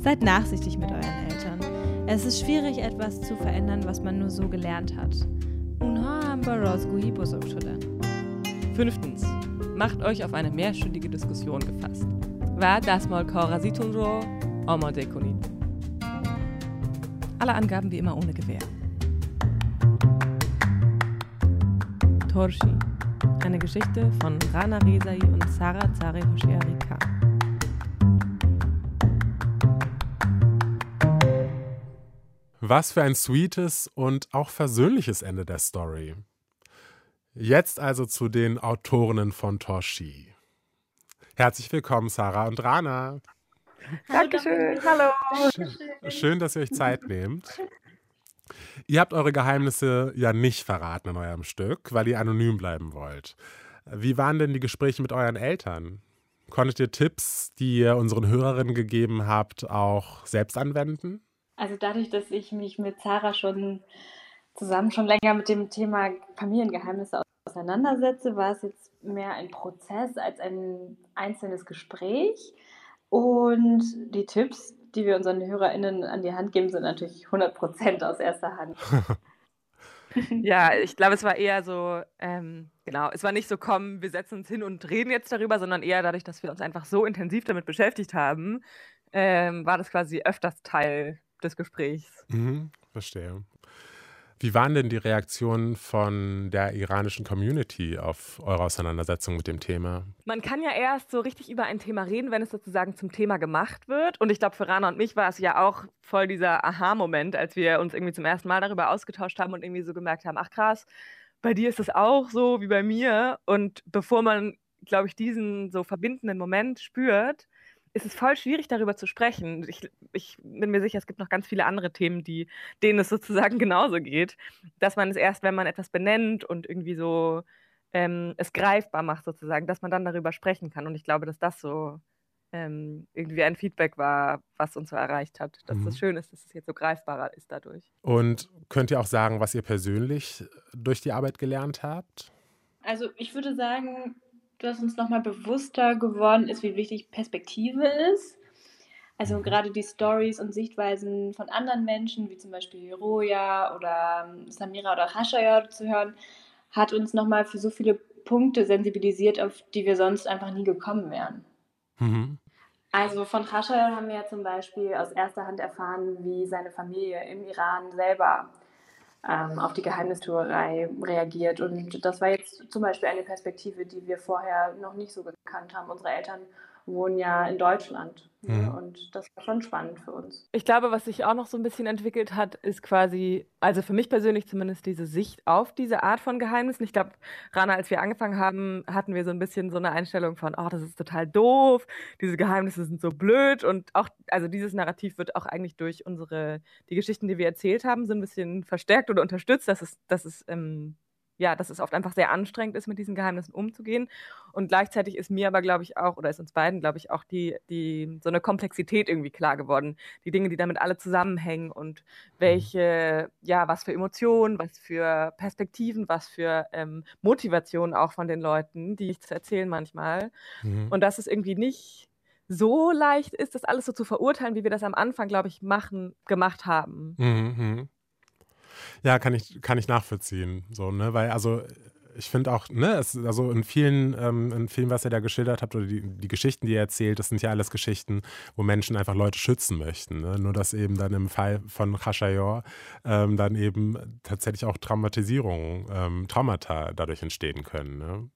Seid nachsichtig mit euren Eltern. Es ist schwierig, etwas zu verändern, was man nur so gelernt hat. اونها هم با رازگویی بزرگ شدن. Fünftens. Macht euch auf eine mehrstündige Diskussion gefasst. و دستمال کاغذیتون رو آماده کنید. alle Angaben wie immer ohne Gewähr. Torshi. Eine Geschichte von Rana Rezai und Sarah Zari Hoshiarika. Was für ein sweetes und auch versöhnliches Ende der Story. Jetzt also zu den Autorinnen von Torshi. Herzlich willkommen, Sarah und Rana. Dankeschön, hallo. Schön, schön, dass ihr euch Zeit nehmt. Ihr habt eure Geheimnisse ja nicht verraten in eurem Stück, weil ihr anonym bleiben wollt. Wie waren denn die Gespräche mit euren Eltern? Konntet ihr Tipps, die ihr unseren Hörerinnen gegeben habt, auch selbst anwenden? Also dadurch, dass ich mich mit Sarah schon zusammen schon länger mit dem Thema Familiengeheimnisse auseinandersetze, war es jetzt mehr ein Prozess als ein einzelnes Gespräch. Und die Tipps, die wir unseren HörerInnen an die Hand geben, sind natürlich 100% aus erster Hand. Ja, ich glaube, es war eher so, ähm, genau, es war nicht so, komm, wir setzen uns hin und reden jetzt darüber, sondern eher dadurch, dass wir uns einfach so intensiv damit beschäftigt haben, ähm, war das quasi öfters Teil des Gesprächs. Mhm, verstehe. Wie waren denn die Reaktionen von der iranischen Community auf eure Auseinandersetzung mit dem Thema? Man kann ja erst so richtig über ein Thema reden, wenn es sozusagen zum Thema gemacht wird. Und ich glaube, für Rana und mich war es ja auch voll dieser Aha-Moment, als wir uns irgendwie zum ersten Mal darüber ausgetauscht haben und irgendwie so gemerkt haben, ach krass, bei dir ist es auch so wie bei mir. Und bevor man, glaube ich, diesen so verbindenden Moment spürt, ist es voll schwierig, darüber zu sprechen. Ich, ich bin mir sicher, es gibt noch ganz viele andere Themen, die, denen es sozusagen genauso geht. Dass man es erst, wenn man etwas benennt und irgendwie so ähm, es greifbar macht, sozusagen, dass man dann darüber sprechen kann. Und ich glaube, dass das so ähm, irgendwie ein Feedback war, was uns so erreicht hat. Dass Mhm. das schön ist, dass es jetzt so greifbarer ist dadurch. Und könnt ihr auch sagen, was ihr persönlich durch die Arbeit gelernt habt? Also ich würde sagen, dass uns nochmal bewusster geworden ist, wie wichtig Perspektive ist. Also gerade die Stories und Sichtweisen von anderen Menschen, wie zum Beispiel Roja oder ähm, Samira oder Khashayar zu hören, hat uns nochmal für so viele Punkte sensibilisiert, auf die wir sonst einfach nie gekommen wären. Mhm. Also von Khashayar haben wir ja zum Beispiel aus erster Hand erfahren, wie seine Familie im Iran selber ähm, auf die Geheimnistuerei reagiert. Und das war jetzt zum Beispiel eine Perspektive, die wir vorher noch nicht so gekannt haben. Unsere Eltern wohnen ja in Deutschland. Mhm. Und das war schon spannend für uns. Ich glaube, was sich auch noch so ein bisschen entwickelt hat, ist quasi, also für mich persönlich zumindest diese Sicht auf diese Art von Geheimnissen. Ich glaube, Rana, als wir angefangen haben, hatten wir so ein bisschen so eine Einstellung von, oh, das ist total doof, diese Geheimnisse sind so blöd und auch, also dieses Narrativ wird auch eigentlich durch unsere, die Geschichten, die wir erzählt haben, so ein bisschen verstärkt oder unterstützt, dass es, dass es, ähm, ja, dass es oft einfach sehr anstrengend ist, mit diesen Geheimnissen umzugehen. Und gleichzeitig ist mir aber, glaube ich, auch, oder ist uns beiden, glaube ich, auch die, die, so eine Komplexität irgendwie klar geworden. Die Dinge, die damit alle zusammenhängen und welche, ja, was für Emotionen, was für Perspektiven, was für ähm, Motivationen auch von den Leuten, die ich zu erzählen manchmal. Mhm. Und dass es irgendwie nicht so leicht ist, das alles so zu verurteilen, wie wir das am Anfang, glaube ich, machen, gemacht haben. Mhm. Ja, kann ich, kann ich nachvollziehen. So, ne? Weil, also ich finde auch, ne, es, also in vielen, ähm, in vielen, was ihr da geschildert habt, oder die, die Geschichten, die ihr erzählt, das sind ja alles Geschichten, wo Menschen einfach Leute schützen möchten. Ne? Nur dass eben dann im Fall von Khashayar ähm, dann eben tatsächlich auch Traumatisierungen, ähm, Traumata dadurch entstehen können. Ne?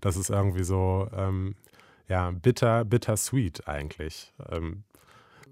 Das ist irgendwie so, ähm, ja, bitter, bitter sweet eigentlich. Ähm,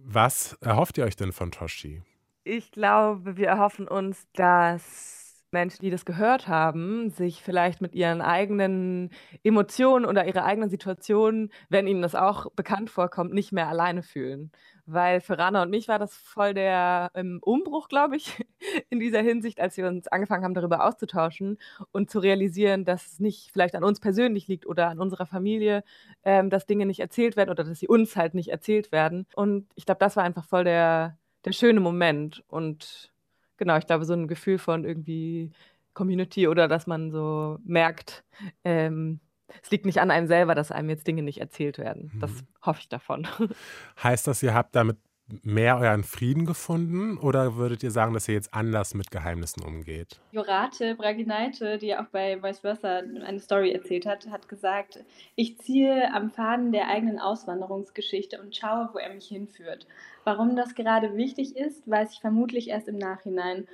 was erhofft ihr euch denn von Toshi? Ich glaube, wir erhoffen uns, dass Menschen, die das gehört haben, sich vielleicht mit ihren eigenen Emotionen oder ihrer eigenen Situation, wenn ihnen das auch bekannt vorkommt, nicht mehr alleine fühlen. Weil für Rana und mich war das voll der ähm, Umbruch, glaube ich, in dieser Hinsicht, als wir uns angefangen haben, darüber auszutauschen und zu realisieren, dass es nicht vielleicht an uns persönlich liegt oder an unserer Familie, ähm, dass Dinge nicht erzählt werden oder dass sie uns halt nicht erzählt werden. Und ich glaube, das war einfach voll der, der schöne Moment. Und genau, ich glaube, so ein Gefühl von irgendwie Community oder dass man so merkt, ähm, es liegt nicht an einem selber, dass einem jetzt Dinge nicht erzählt werden. Das Mhm. hoffe ich davon. Heißt das, ihr habt damit mehr euren Frieden gefunden oder würdet ihr sagen, dass ihr jetzt anders mit Geheimnissen umgeht? Jorate Bragineite, die auch bei Vice Versa eine Story erzählt hat, hat gesagt, ich ziehe am Faden der eigenen Auswanderungsgeschichte und schaue, wo er mich hinführt. Warum das gerade wichtig ist, weiß ich vermutlich erst im Nachhinein.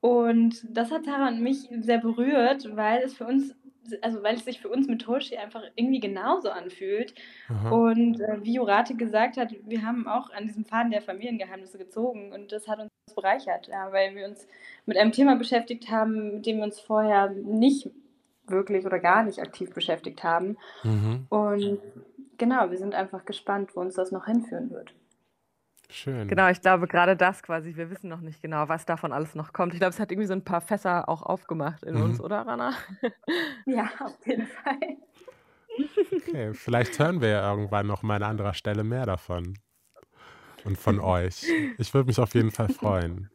Und das hat Tara und mich sehr berührt, weil es für uns, also weil es sich für uns mit Toshi einfach irgendwie genauso anfühlt. Aha. Und äh, wie Jorate gesagt hat, wir haben auch an diesem Faden der Familiengeheimnisse gezogen und das hat uns bereichert, ja, weil wir uns mit einem Thema beschäftigt haben, mit dem wir uns vorher nicht wirklich oder gar nicht aktiv beschäftigt haben. Mhm. Und genau, wir sind einfach gespannt, wo uns das noch hinführen wird. Schön. Genau, ich glaube gerade das quasi, wir wissen noch nicht genau, was davon alles noch kommt. Ich glaube, es hat irgendwie so ein paar Fässer auch aufgemacht in Mhm. uns, oder Rana? Ja, auf jeden Fall. Okay, vielleicht hören wir ja irgendwann noch mal an anderer Stelle mehr davon. Und von euch. Ich würde mich auf jeden Fall freuen.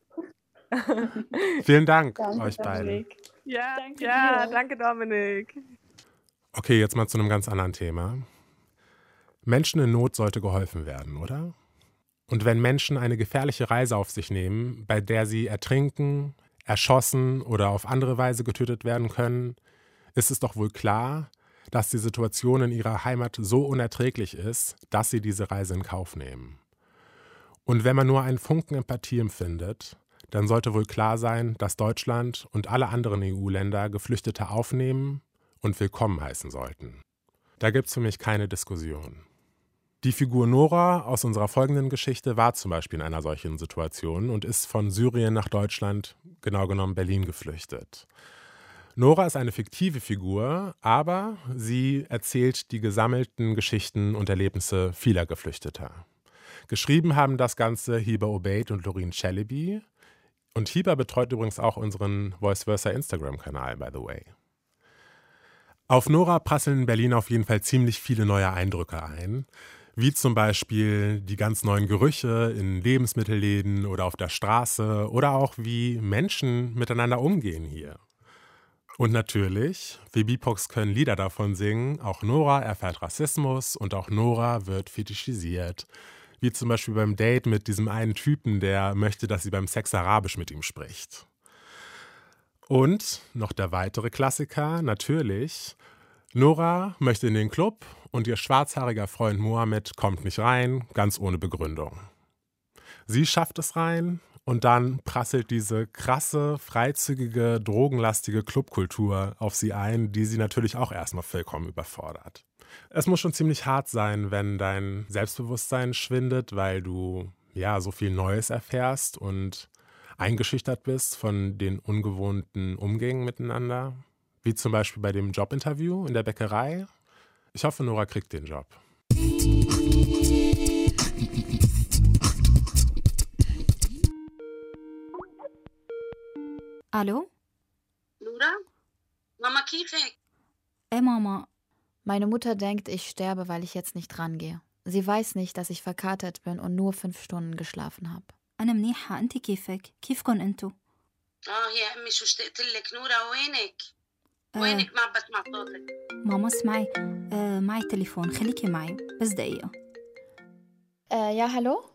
Vielen Dank euch beiden. Ja, Danke ja, danke Dominik. Okay, jetzt mal zu einem ganz anderen Thema. Menschen in Not sollte geholfen werden, oder? Und wenn Menschen eine gefährliche Reise auf sich nehmen, bei der sie ertrinken, erschossen oder auf andere Weise getötet werden können, ist es doch wohl klar, dass die Situation in ihrer Heimat so unerträglich ist, dass sie diese Reise in Kauf nehmen. Und wenn man nur einen Funken Empathie empfindet, dann sollte wohl klar sein, dass Deutschland und alle anderen EU-Länder Geflüchtete aufnehmen und willkommen heißen sollten. Da gibt es für mich keine Diskussion. Die Figur Nora aus unserer folgenden Geschichte war zum Beispiel in einer solchen Situation und ist von Syrien nach Deutschland, genau genommen Berlin, geflüchtet. Nora ist eine fiktive Figur, aber sie erzählt die gesammelten Geschichten und Erlebnisse vieler Geflüchteter. Geschrieben haben das Ganze Hiba Obeid und Lorin Celebi. Und Hiba betreut übrigens auch unseren Voice Versa Instagram-Kanal, by the way. Auf Nora prasseln in Berlin auf jeden Fall ziemlich viele neue Eindrücke ein, wie zum Beispiel die ganz neuen Gerüche in Lebensmittelläden oder auf der Straße oder auch wie Menschen miteinander umgehen hier. Und natürlich, wir BIPOX können Lieder davon singen, auch Nora erfährt Rassismus und auch Nora wird fetischisiert. Wie zum Beispiel beim Date mit diesem einen Typen, der möchte, dass sie beim Sex Arabisch mit ihm spricht. Und noch der weitere Klassiker, natürlich. Nora möchte in den Club und ihr schwarzhaariger Freund Mohammed kommt nicht rein, ganz ohne Begründung. Sie schafft es rein und dann prasselt diese krasse, freizügige, drogenlastige Clubkultur auf sie ein, die sie natürlich auch erstmal vollkommen überfordert. Es muss schon ziemlich hart sein, wenn dein Selbstbewusstsein schwindet, weil du ja so viel Neues erfährst und eingeschüchtert bist von den ungewohnten Umgängen miteinander, wie zum Beispiel bei dem Jobinterview in der Bäckerei. Ich hoffe, Nora kriegt den Job. الو نورا ماما كيفك ايه ماما Meine Mutter denkt, ich sterbe, weil ich jetzt nicht rangehe. Sie weiß nicht, dass ich verkatert bin und nur fünf Stunden geschlafen habe. أنا منيحة أنت كيفك كيفكن أنتو اه يا امي شو اشتقت لك نورا وينك؟ آه. وينك ما عم بسمع صوتك؟ ماما اسمعي آه معي تليفون خليكي معي بس دقيقة Äh, ja, hallo?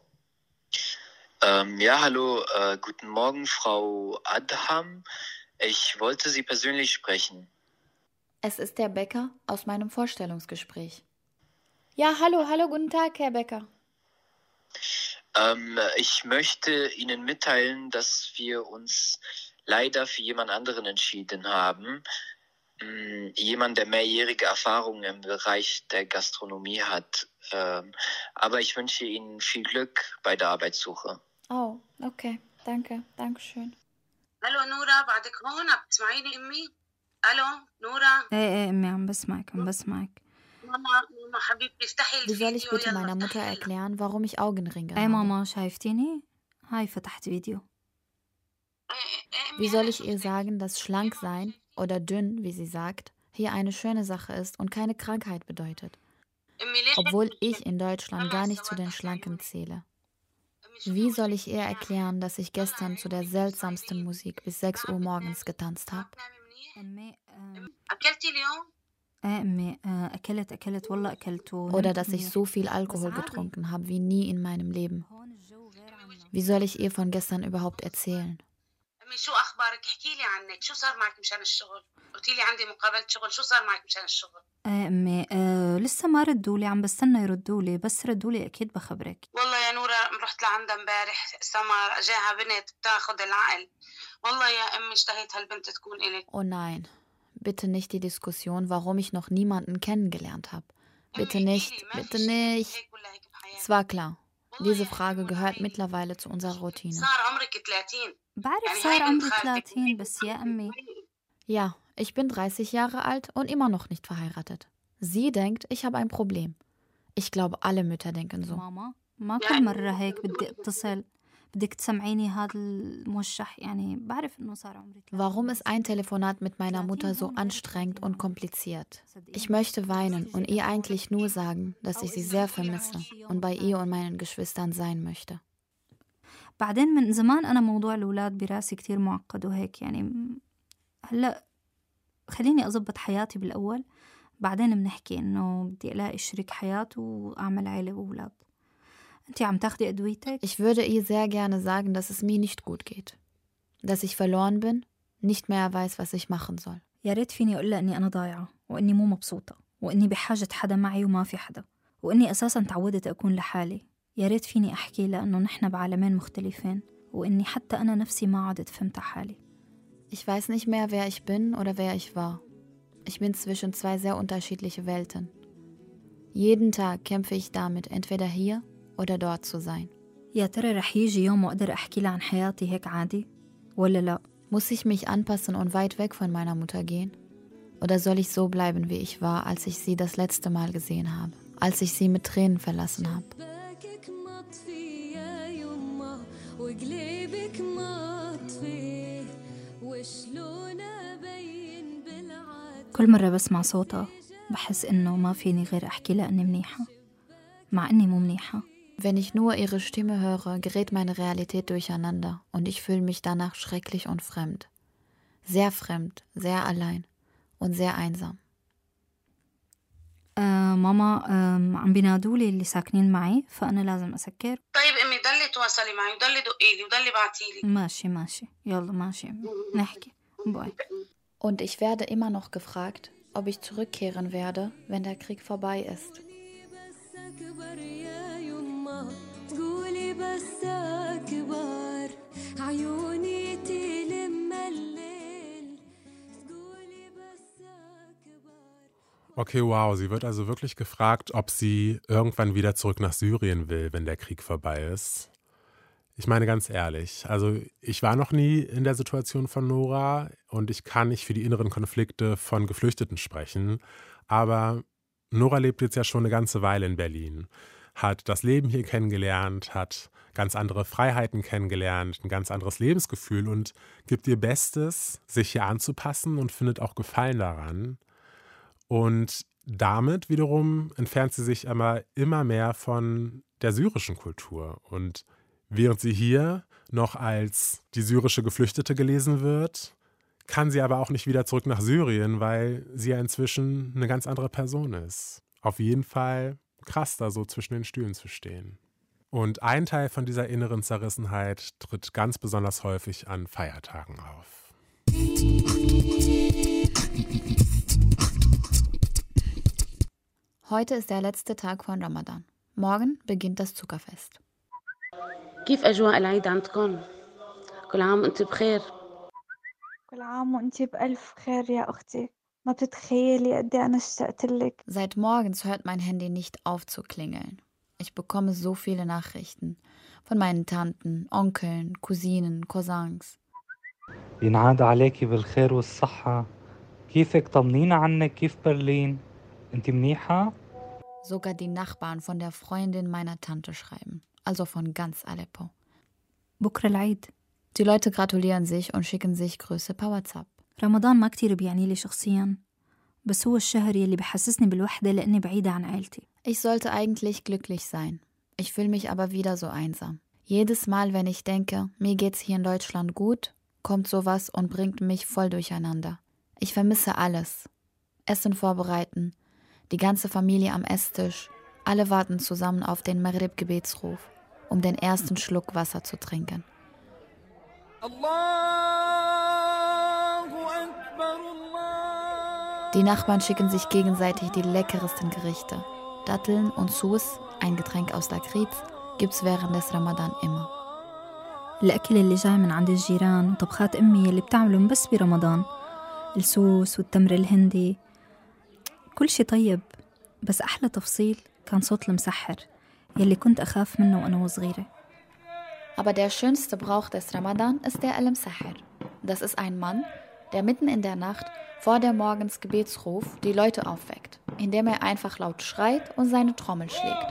Ähm, ja, hallo, äh, guten Morgen, Frau Adham. Ich wollte Sie persönlich sprechen. Es ist der Bäcker aus meinem Vorstellungsgespräch. Ja, hallo, hallo, guten Tag, Herr Bäcker. Ähm, ich möchte Ihnen mitteilen, dass wir uns leider für jemand anderen entschieden haben. Mm, Jemand, der mehrjährige Erfahrung im Bereich der Gastronomie hat. Ähm, aber ich wünsche Ihnen viel Glück bei der Arbeitssuche. Oh, okay, danke, danke schön. الو نورا بعدك هون عم تسمعيني امي الو نورا ايه ايه امي عم بسمعك عم بسمعك ماما ماما حبيبتي افتحي Wie soll ich الفيديو bitte يلا meiner Mutter افتحي يلا. erklären, warum ich Augenringe ايه habe? ماما شايفتيني هاي فتحت فيديو Wie soll ich ihr sagen, dass schlank sein oder dünn, wie sie sagt, hier eine schöne Sache ist und keine Krankheit bedeutet. Obwohl ich in Deutschland gar nicht zu den Schlanken zähle. Wie soll ich ihr erklären, dass ich gestern zu der seltsamsten Musik bis 6 Uhr morgens getanzt habe? Oder dass ich so viel Alkohol getrunken habe wie nie in meinem Leben. Wie soll ich ihr von gestern überhaupt erzählen? امي شو أخبارك؟ احكي لي عنك، شو صار معك مشان الشغل؟ قلتي لي عندي مقابلة شغل، شو صار معك مشان الشغل؟ إيه أمي آه لسه ما ردوا لي عم بستنى يردوا لي بس ردوا لي أكيد بخبرك والله يا نورة رحت لعندها امبارح سمر جاها بنت بتاخد العقل والله يا أمي اشتهيت هالبنت تكون إلك Oh nein, bitte nicht die Diskussion, warum ich noch niemanden kennengelernt habe. Bitte nicht, bitte nicht. Es war klar. Diese Frage gehört mittlerweile zu unserer Routine. صار عمرك 30 بعرف يعني صار هاي بنت عمري خالتك 30 بس يا امي Ja, ich bin 30 Jahre alt und immer noch nicht verheiratet. Sie denkt, ich habe ein Problem. Ich glaube, alle Mütter denken so. ماما ما كل مرة هيك بدي اتصل بدك تسمعيني هذا الموشح يعني بعرف انه صار عمري Warum ist ein Telefonat mit meiner Mutter so anstrengend und kompliziert? Ich möchte weinen und ihr eigentlich nur sagen, dass ich sie sehr vermisse und bei ihr und meinen Geschwistern sein möchte. بعدين من زمان أنا موضوع الأولاد براسي كتير معقد وهيك يعني م- هلأ خليني أظبط حياتي بالأول بعدين بنحكي إنه بدي ألاقي شريك حياة وأعمل عيلة وأولاد أنتي عم تاخدي أدويتك؟ Ich würde ihr sehr gerne sagen, dass es mir nicht gut geht. Dass ich verloren bin, nicht mehr weiß, was ich machen soll. يا ريت فيني أقول لها إني أنا ضايعة وإني مو مبسوطة وإني بحاجة حدا معي وما في حدا وإني أساسا تعودت أكون لحالي يا ريت فيني أحكي لها إنه نحن بعالمين مختلفين وإني حتى أنا نفسي ما عدت فهمت حالي Ich weiß nicht mehr, wer ich bin oder wer ich war. Ich bin zwischen zwei sehr unterschiedliche Welten. Jeden Tag kämpfe ich damit, entweder hier oder dort zu sein. يا ترى رح يجي يوم وأقدر أحكي لها عن حياتي هيك عادي ولا لا Muss ich mich anpassen und weit weg von meiner Mutter gehen? Oder soll ich so bleiben, wie ich war, als ich sie das letzte Mal gesehen habe? Als ich sie mit Tränen verlassen habe? شباكك مطفي يا يما وقليبك مطفي وشلون ابين بالعاد كل مرة بسمع صوتها بحس إنه ما فيني غير أحكي لها إني منيحة مع إني مو منيحة Wenn ich nur ihre Stimme höre, gerät meine Realität durcheinander und ich fühle mich danach schrecklich und fremd. Sehr fremd, sehr allein und sehr einsam. آه ماما آم، عم بينادولي اللي ساكنين معي فأنا لازم أسكر طيب امي ضلي تواصلي معي وضلي دقي لي وضلي بعتي لي ماشي ماشي يلا ماشي نحكي باي Und ich werde immer noch gefragt, ob ich zurückkehren werde, wenn der Krieg vorbei ist. Okay, wow. Sie wird also wirklich gefragt, ob sie irgendwann wieder zurück nach Syrien will, wenn der Krieg vorbei ist. Ich meine ganz ehrlich, also ich war noch nie in der Situation von Nora und ich kann nicht für die inneren Konflikte von Geflüchteten sprechen, aber Nora lebt jetzt ja schon eine ganze Weile in Berlin, hat das Leben hier kennengelernt, hat ganz andere Freiheiten kennengelernt, ein ganz anderes Lebensgefühl und gibt ihr Bestes, sich hier anzupassen und findet auch Gefallen daran. Und damit wiederum entfernt sie sich aber immer mehr von der syrischen Kultur. Und während sie hier noch als die syrische Geflüchtete gelesen wird, kann sie aber auch nicht wieder zurück nach Syrien, weil sie ja inzwischen eine ganz andere Person ist. Auf jeden Fall krass, da so zwischen den Stühlen zu stehen. Und ein Teil von dieser inneren Zerrissenheit tritt ganz besonders häufig an Feiertagen auf. Heute ist der letzte Tag von Ramadan. Morgen beginnt das Zuckerfest. كيف اجواء العيد عندكم؟ كل عام وانت بخير كل عام وانتي بألف خير يا أختي ما بتتخيلي قد إيه أنا اشتقت لك Seit morgens hört mein Handy nicht auf zu klingeln. Ich bekomme so viele Nachrichten von meinen Tanten, Onkeln, Cousinen, Cousins. بينعاد عليكي بالخير والصحة كيفك طمنينا عنك كيف برلين انت منيحة؟ Sogar die Nachbarn von der Freundin meiner Tante schreiben, also von ganz Aleppo. بكرة العيد Die Leute gratulieren sich und schicken sich Grüße per WhatsApp. رمضان ما كتير بيعني لي شخصيا بس هو الشهر يلي بحسسني بالوحدة لأني بعيدة عن عيلتي Ich sollte eigentlich glücklich sein. Ich fühle mich aber wieder so einsam. Jedes Mal, wenn ich denke, mir geht's hier in Deutschland gut, kommt sowas und bringt mich voll durcheinander. Ich vermisse alles. Essen vorbereiten, die ganze Familie am Esstisch, alle warten zusammen auf den Maghrib-Gebetsruf, um den ersten Schluck Wasser zu trinken. Die Nachbarn schicken sich gegenseitig die leckeresten Gerichte. Datteln und Sus, ein Getränk aus Lakritz, gibt's während des Ramadan immer. الأكل اللي جاي من عند الجيران وطبخات أمي اللي بتعملهم بس برمضان السوس والتمر الهندي كل شي طيب بس أحلى تفصيل كان صوت المسحر يلي كنت أخاف منه وأنا وصغيرة Aber der schönste Brauch des Ramadan ist der Al-Sahir. Das ist ein Mann, der mitten in der Nacht vor der Morgensgebetsruf die Leute aufweckt, indem er einfach laut schreit und seine Trommel schlägt.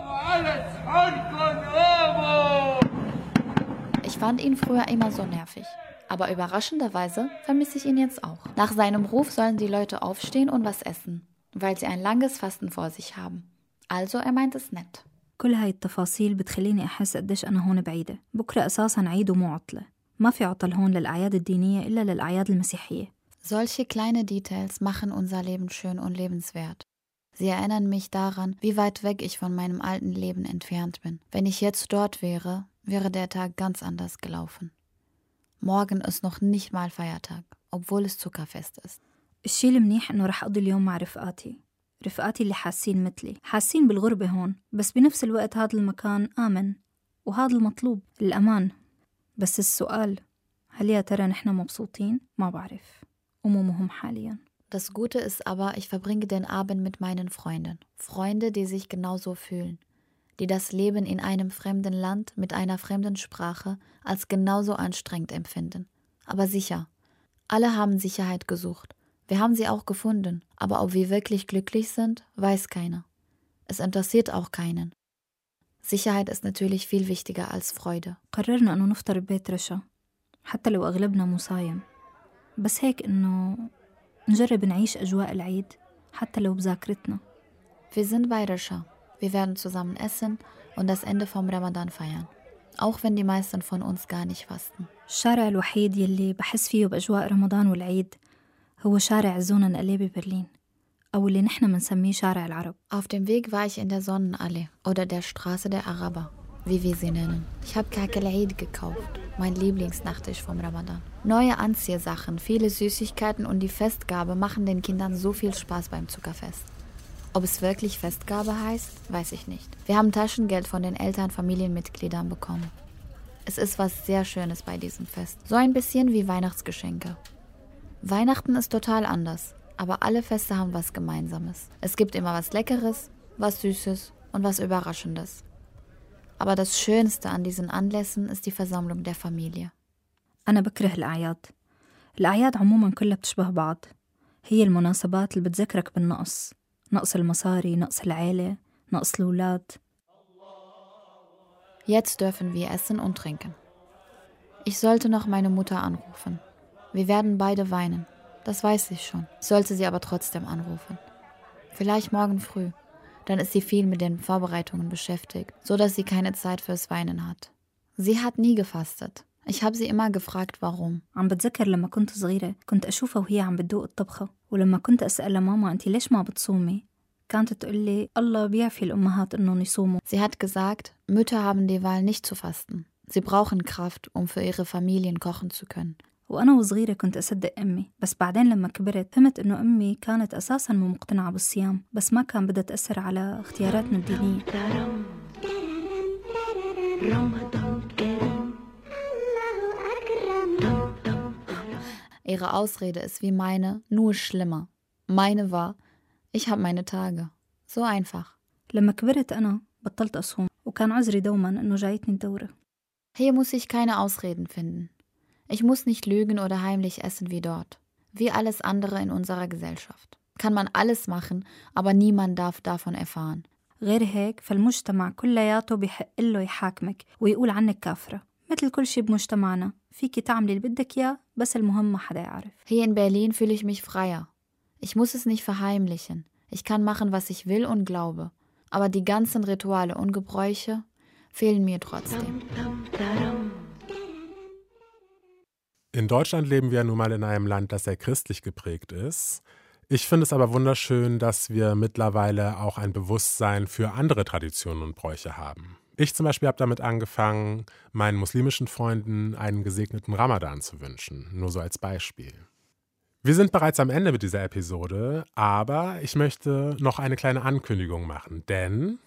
Ich fand ihn früher immer so nervig. Aber überraschenderweise vermisse ich ihn jetzt auch. Nach seinem Ruf sollen die Leute aufstehen und was essen, weil sie ein langes Fasten vor sich haben. Also er meint es nett. كل هاي التفاصيل بتخليني أحس قديش أنا هون بعيدة بكرة أساسا عيد ومو عطلة ما في عطل هون للأعياد الدينية إلا للأعياد المسيحية Solche kleine Details machen unser Leben schön und lebenswert. Sie erinnern mich daran, wie weit weg ich von meinem alten Leben entfernt bin. Wenn ich jetzt dort wäre, wäre der Tag ganz anders gelaufen. Morgen ist noch nicht mal Feiertag, obwohl es Zuckerfest ist. الشي المنيح إنه رح أقضي اليوم مع رفقاتي رفقاتي اللي حاسين مثلي حاسين بالغربة هون بس بنفس الوقت هذا المكان آمن وهذا المطلوب الأمان بس السؤال هل يا ترى نحن مبسوطين؟ ما بعرف ومو مهم حاليا Das Gute ist aber, ich verbringe den Abend mit meinen Freunden. Freunde, die sich genauso fühlen. Die das Leben in einem fremden Land mit einer fremden Sprache als genauso anstrengend empfinden. Aber sicher. Alle haben Sicherheit gesucht. Wir haben sie auch gefunden. Aber ob wir wirklich glücklich sind, weiß keiner. Es interessiert auch keinen. Sicherheit ist natürlich viel wichtiger als Freude. قررنا إنه نفطر ببيت رشا حتى لو أغلبنا مو صايم بس هيك إنه نجرب نعيش أجواء العيد حتى لو بذاكرتنا Wir sind bei Risha. Wir werden zusammen essen und das Ende vom Ramadan feiern. Auch wenn die meisten von uns gar nicht fasten. الشارع الوحيد يلي بحس فيه بأجواء رمضان والعيد هو شارع زونن أليه ببرلين أو اللي نحن منسميه شارع العرب Auf dem Weg war ich in der Sonnenallee oder der Straße der Araber, wie wir sie nennen. Ich habe Kakelaid gekauft, mein Lieblingsnachtisch vom Ramadan. Neue Anziehsachen, viele Süßigkeiten und die Festgabe machen den Kindern so viel Spaß beim Zuckerfest. Ob es wirklich Festgabe heißt, weiß ich nicht. Wir haben Taschengeld von den Eltern Familienmitgliedern bekommen. Es ist was sehr Schönes bei diesem Fest. So ein bisschen wie Weihnachtsgeschenke. Weihnachten ist total anders, aber alle Feste haben was Gemeinsames. Es gibt immer was Leckeres, was Süßes und was Überraschendes. Aber das Schönste an diesen Anlässen ist die Versammlung der Familie. أنا بكره الأعياد الأعياد عموما كلها بتشبه بعض هي المناسبات اللي بتذكرك بالنقص نقص المصاري نقص العيلة نقص الأولاد Jetzt dürfen wir essen und trinken. Ich sollte noch meine Mutter anrufen. Wir werden beide weinen. Das weiß ich schon. Ich sollte sie aber trotzdem anrufen. Vielleicht morgen früh. Dann ist sie viel mit den Vorbereitungen beschäftigt, so dass sie keine Zeit fürs Weinen hat. Sie hat nie gefastet. Ich habe sie immer gefragt, warum. عم بتذكر لما كنت صغيرة كنت أشوفها وهي عم بتدوق الطبخة ولما كنت أسألها ماما أنت ليش ما بتصومي كانت تقول لي الله بيعفي الأمهات إنهم يصوموا Sie hat gesagt, Mütter haben die Wahl nicht zu fasten. Sie brauchen Kraft, um für ihre Familien kochen zu können. وأنا وصغيرة كنت أصدق أمي بس بعدين لما كبرت فهمت إنه أمي كانت أساسا مو مقتنعة بالصيام بس ما كان بدها تأثر على اختياراتنا الدينية Ihre Ausrede ist wie meine, nur schlimmer. Meine war, ich habe meine Tage. So einfach. لما كبرت أنا بطلت أصوم وكان عذري دوما إنه جايتني الدورة Hier muss ich keine Ausreden finden. Ich muss nicht lügen oder heimlich essen wie dort. Wie alles andere in unserer Gesellschaft. Kann man alles machen, aber niemand darf davon erfahren. غير هيك فالمجتمع كلياته بحق له يحاكمك ويقول عنك كافرة مثل كل شي بمجتمعنا فيكي تعملي اللي بدك إياه بس المهم ما حدا يعرف Hier in Berlin fühle ich mich freier. Ich muss es nicht verheimlichen. Ich kann machen, was ich will und glaube. Aber die ganzen Rituale und Gebräuche fehlen mir trotzdem. in Deutschland leben wir nun mal in einem Land, das sehr christlich geprägt ist. Ich finde es aber wunderschön, dass wir mittlerweile auch ein Bewusstsein für andere Traditionen und Bräuche haben. Ich zum Beispiel habe damit angefangen, meinen muslimischen Freunden einen gesegneten Ramadan zu wünschen, nur so als Beispiel. Wir sind bereits am Ende mit dieser Episode, aber ich möchte noch eine kleine Ankündigung machen, denn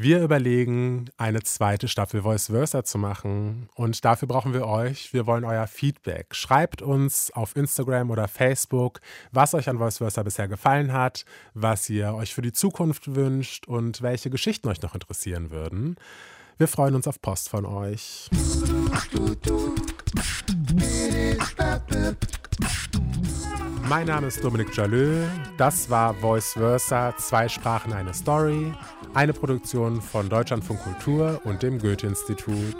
wir überlegen, eine zweite Staffel Voice Versa zu machen und dafür brauchen wir euch. Wir wollen euer Feedback. Schreibt uns auf Instagram oder Facebook, was euch an Voice Versa bisher gefallen hat, was ihr euch für die Zukunft wünscht und welche Geschichten euch noch interessieren würden. Wir freuen uns auf Post von euch. Mein Name ist Dominik Jalö. Das war Voice Versa, zwei Sprachen, eine Story. Eine Produktion von Deutschlandfunk Kultur und dem Goethe-Institut.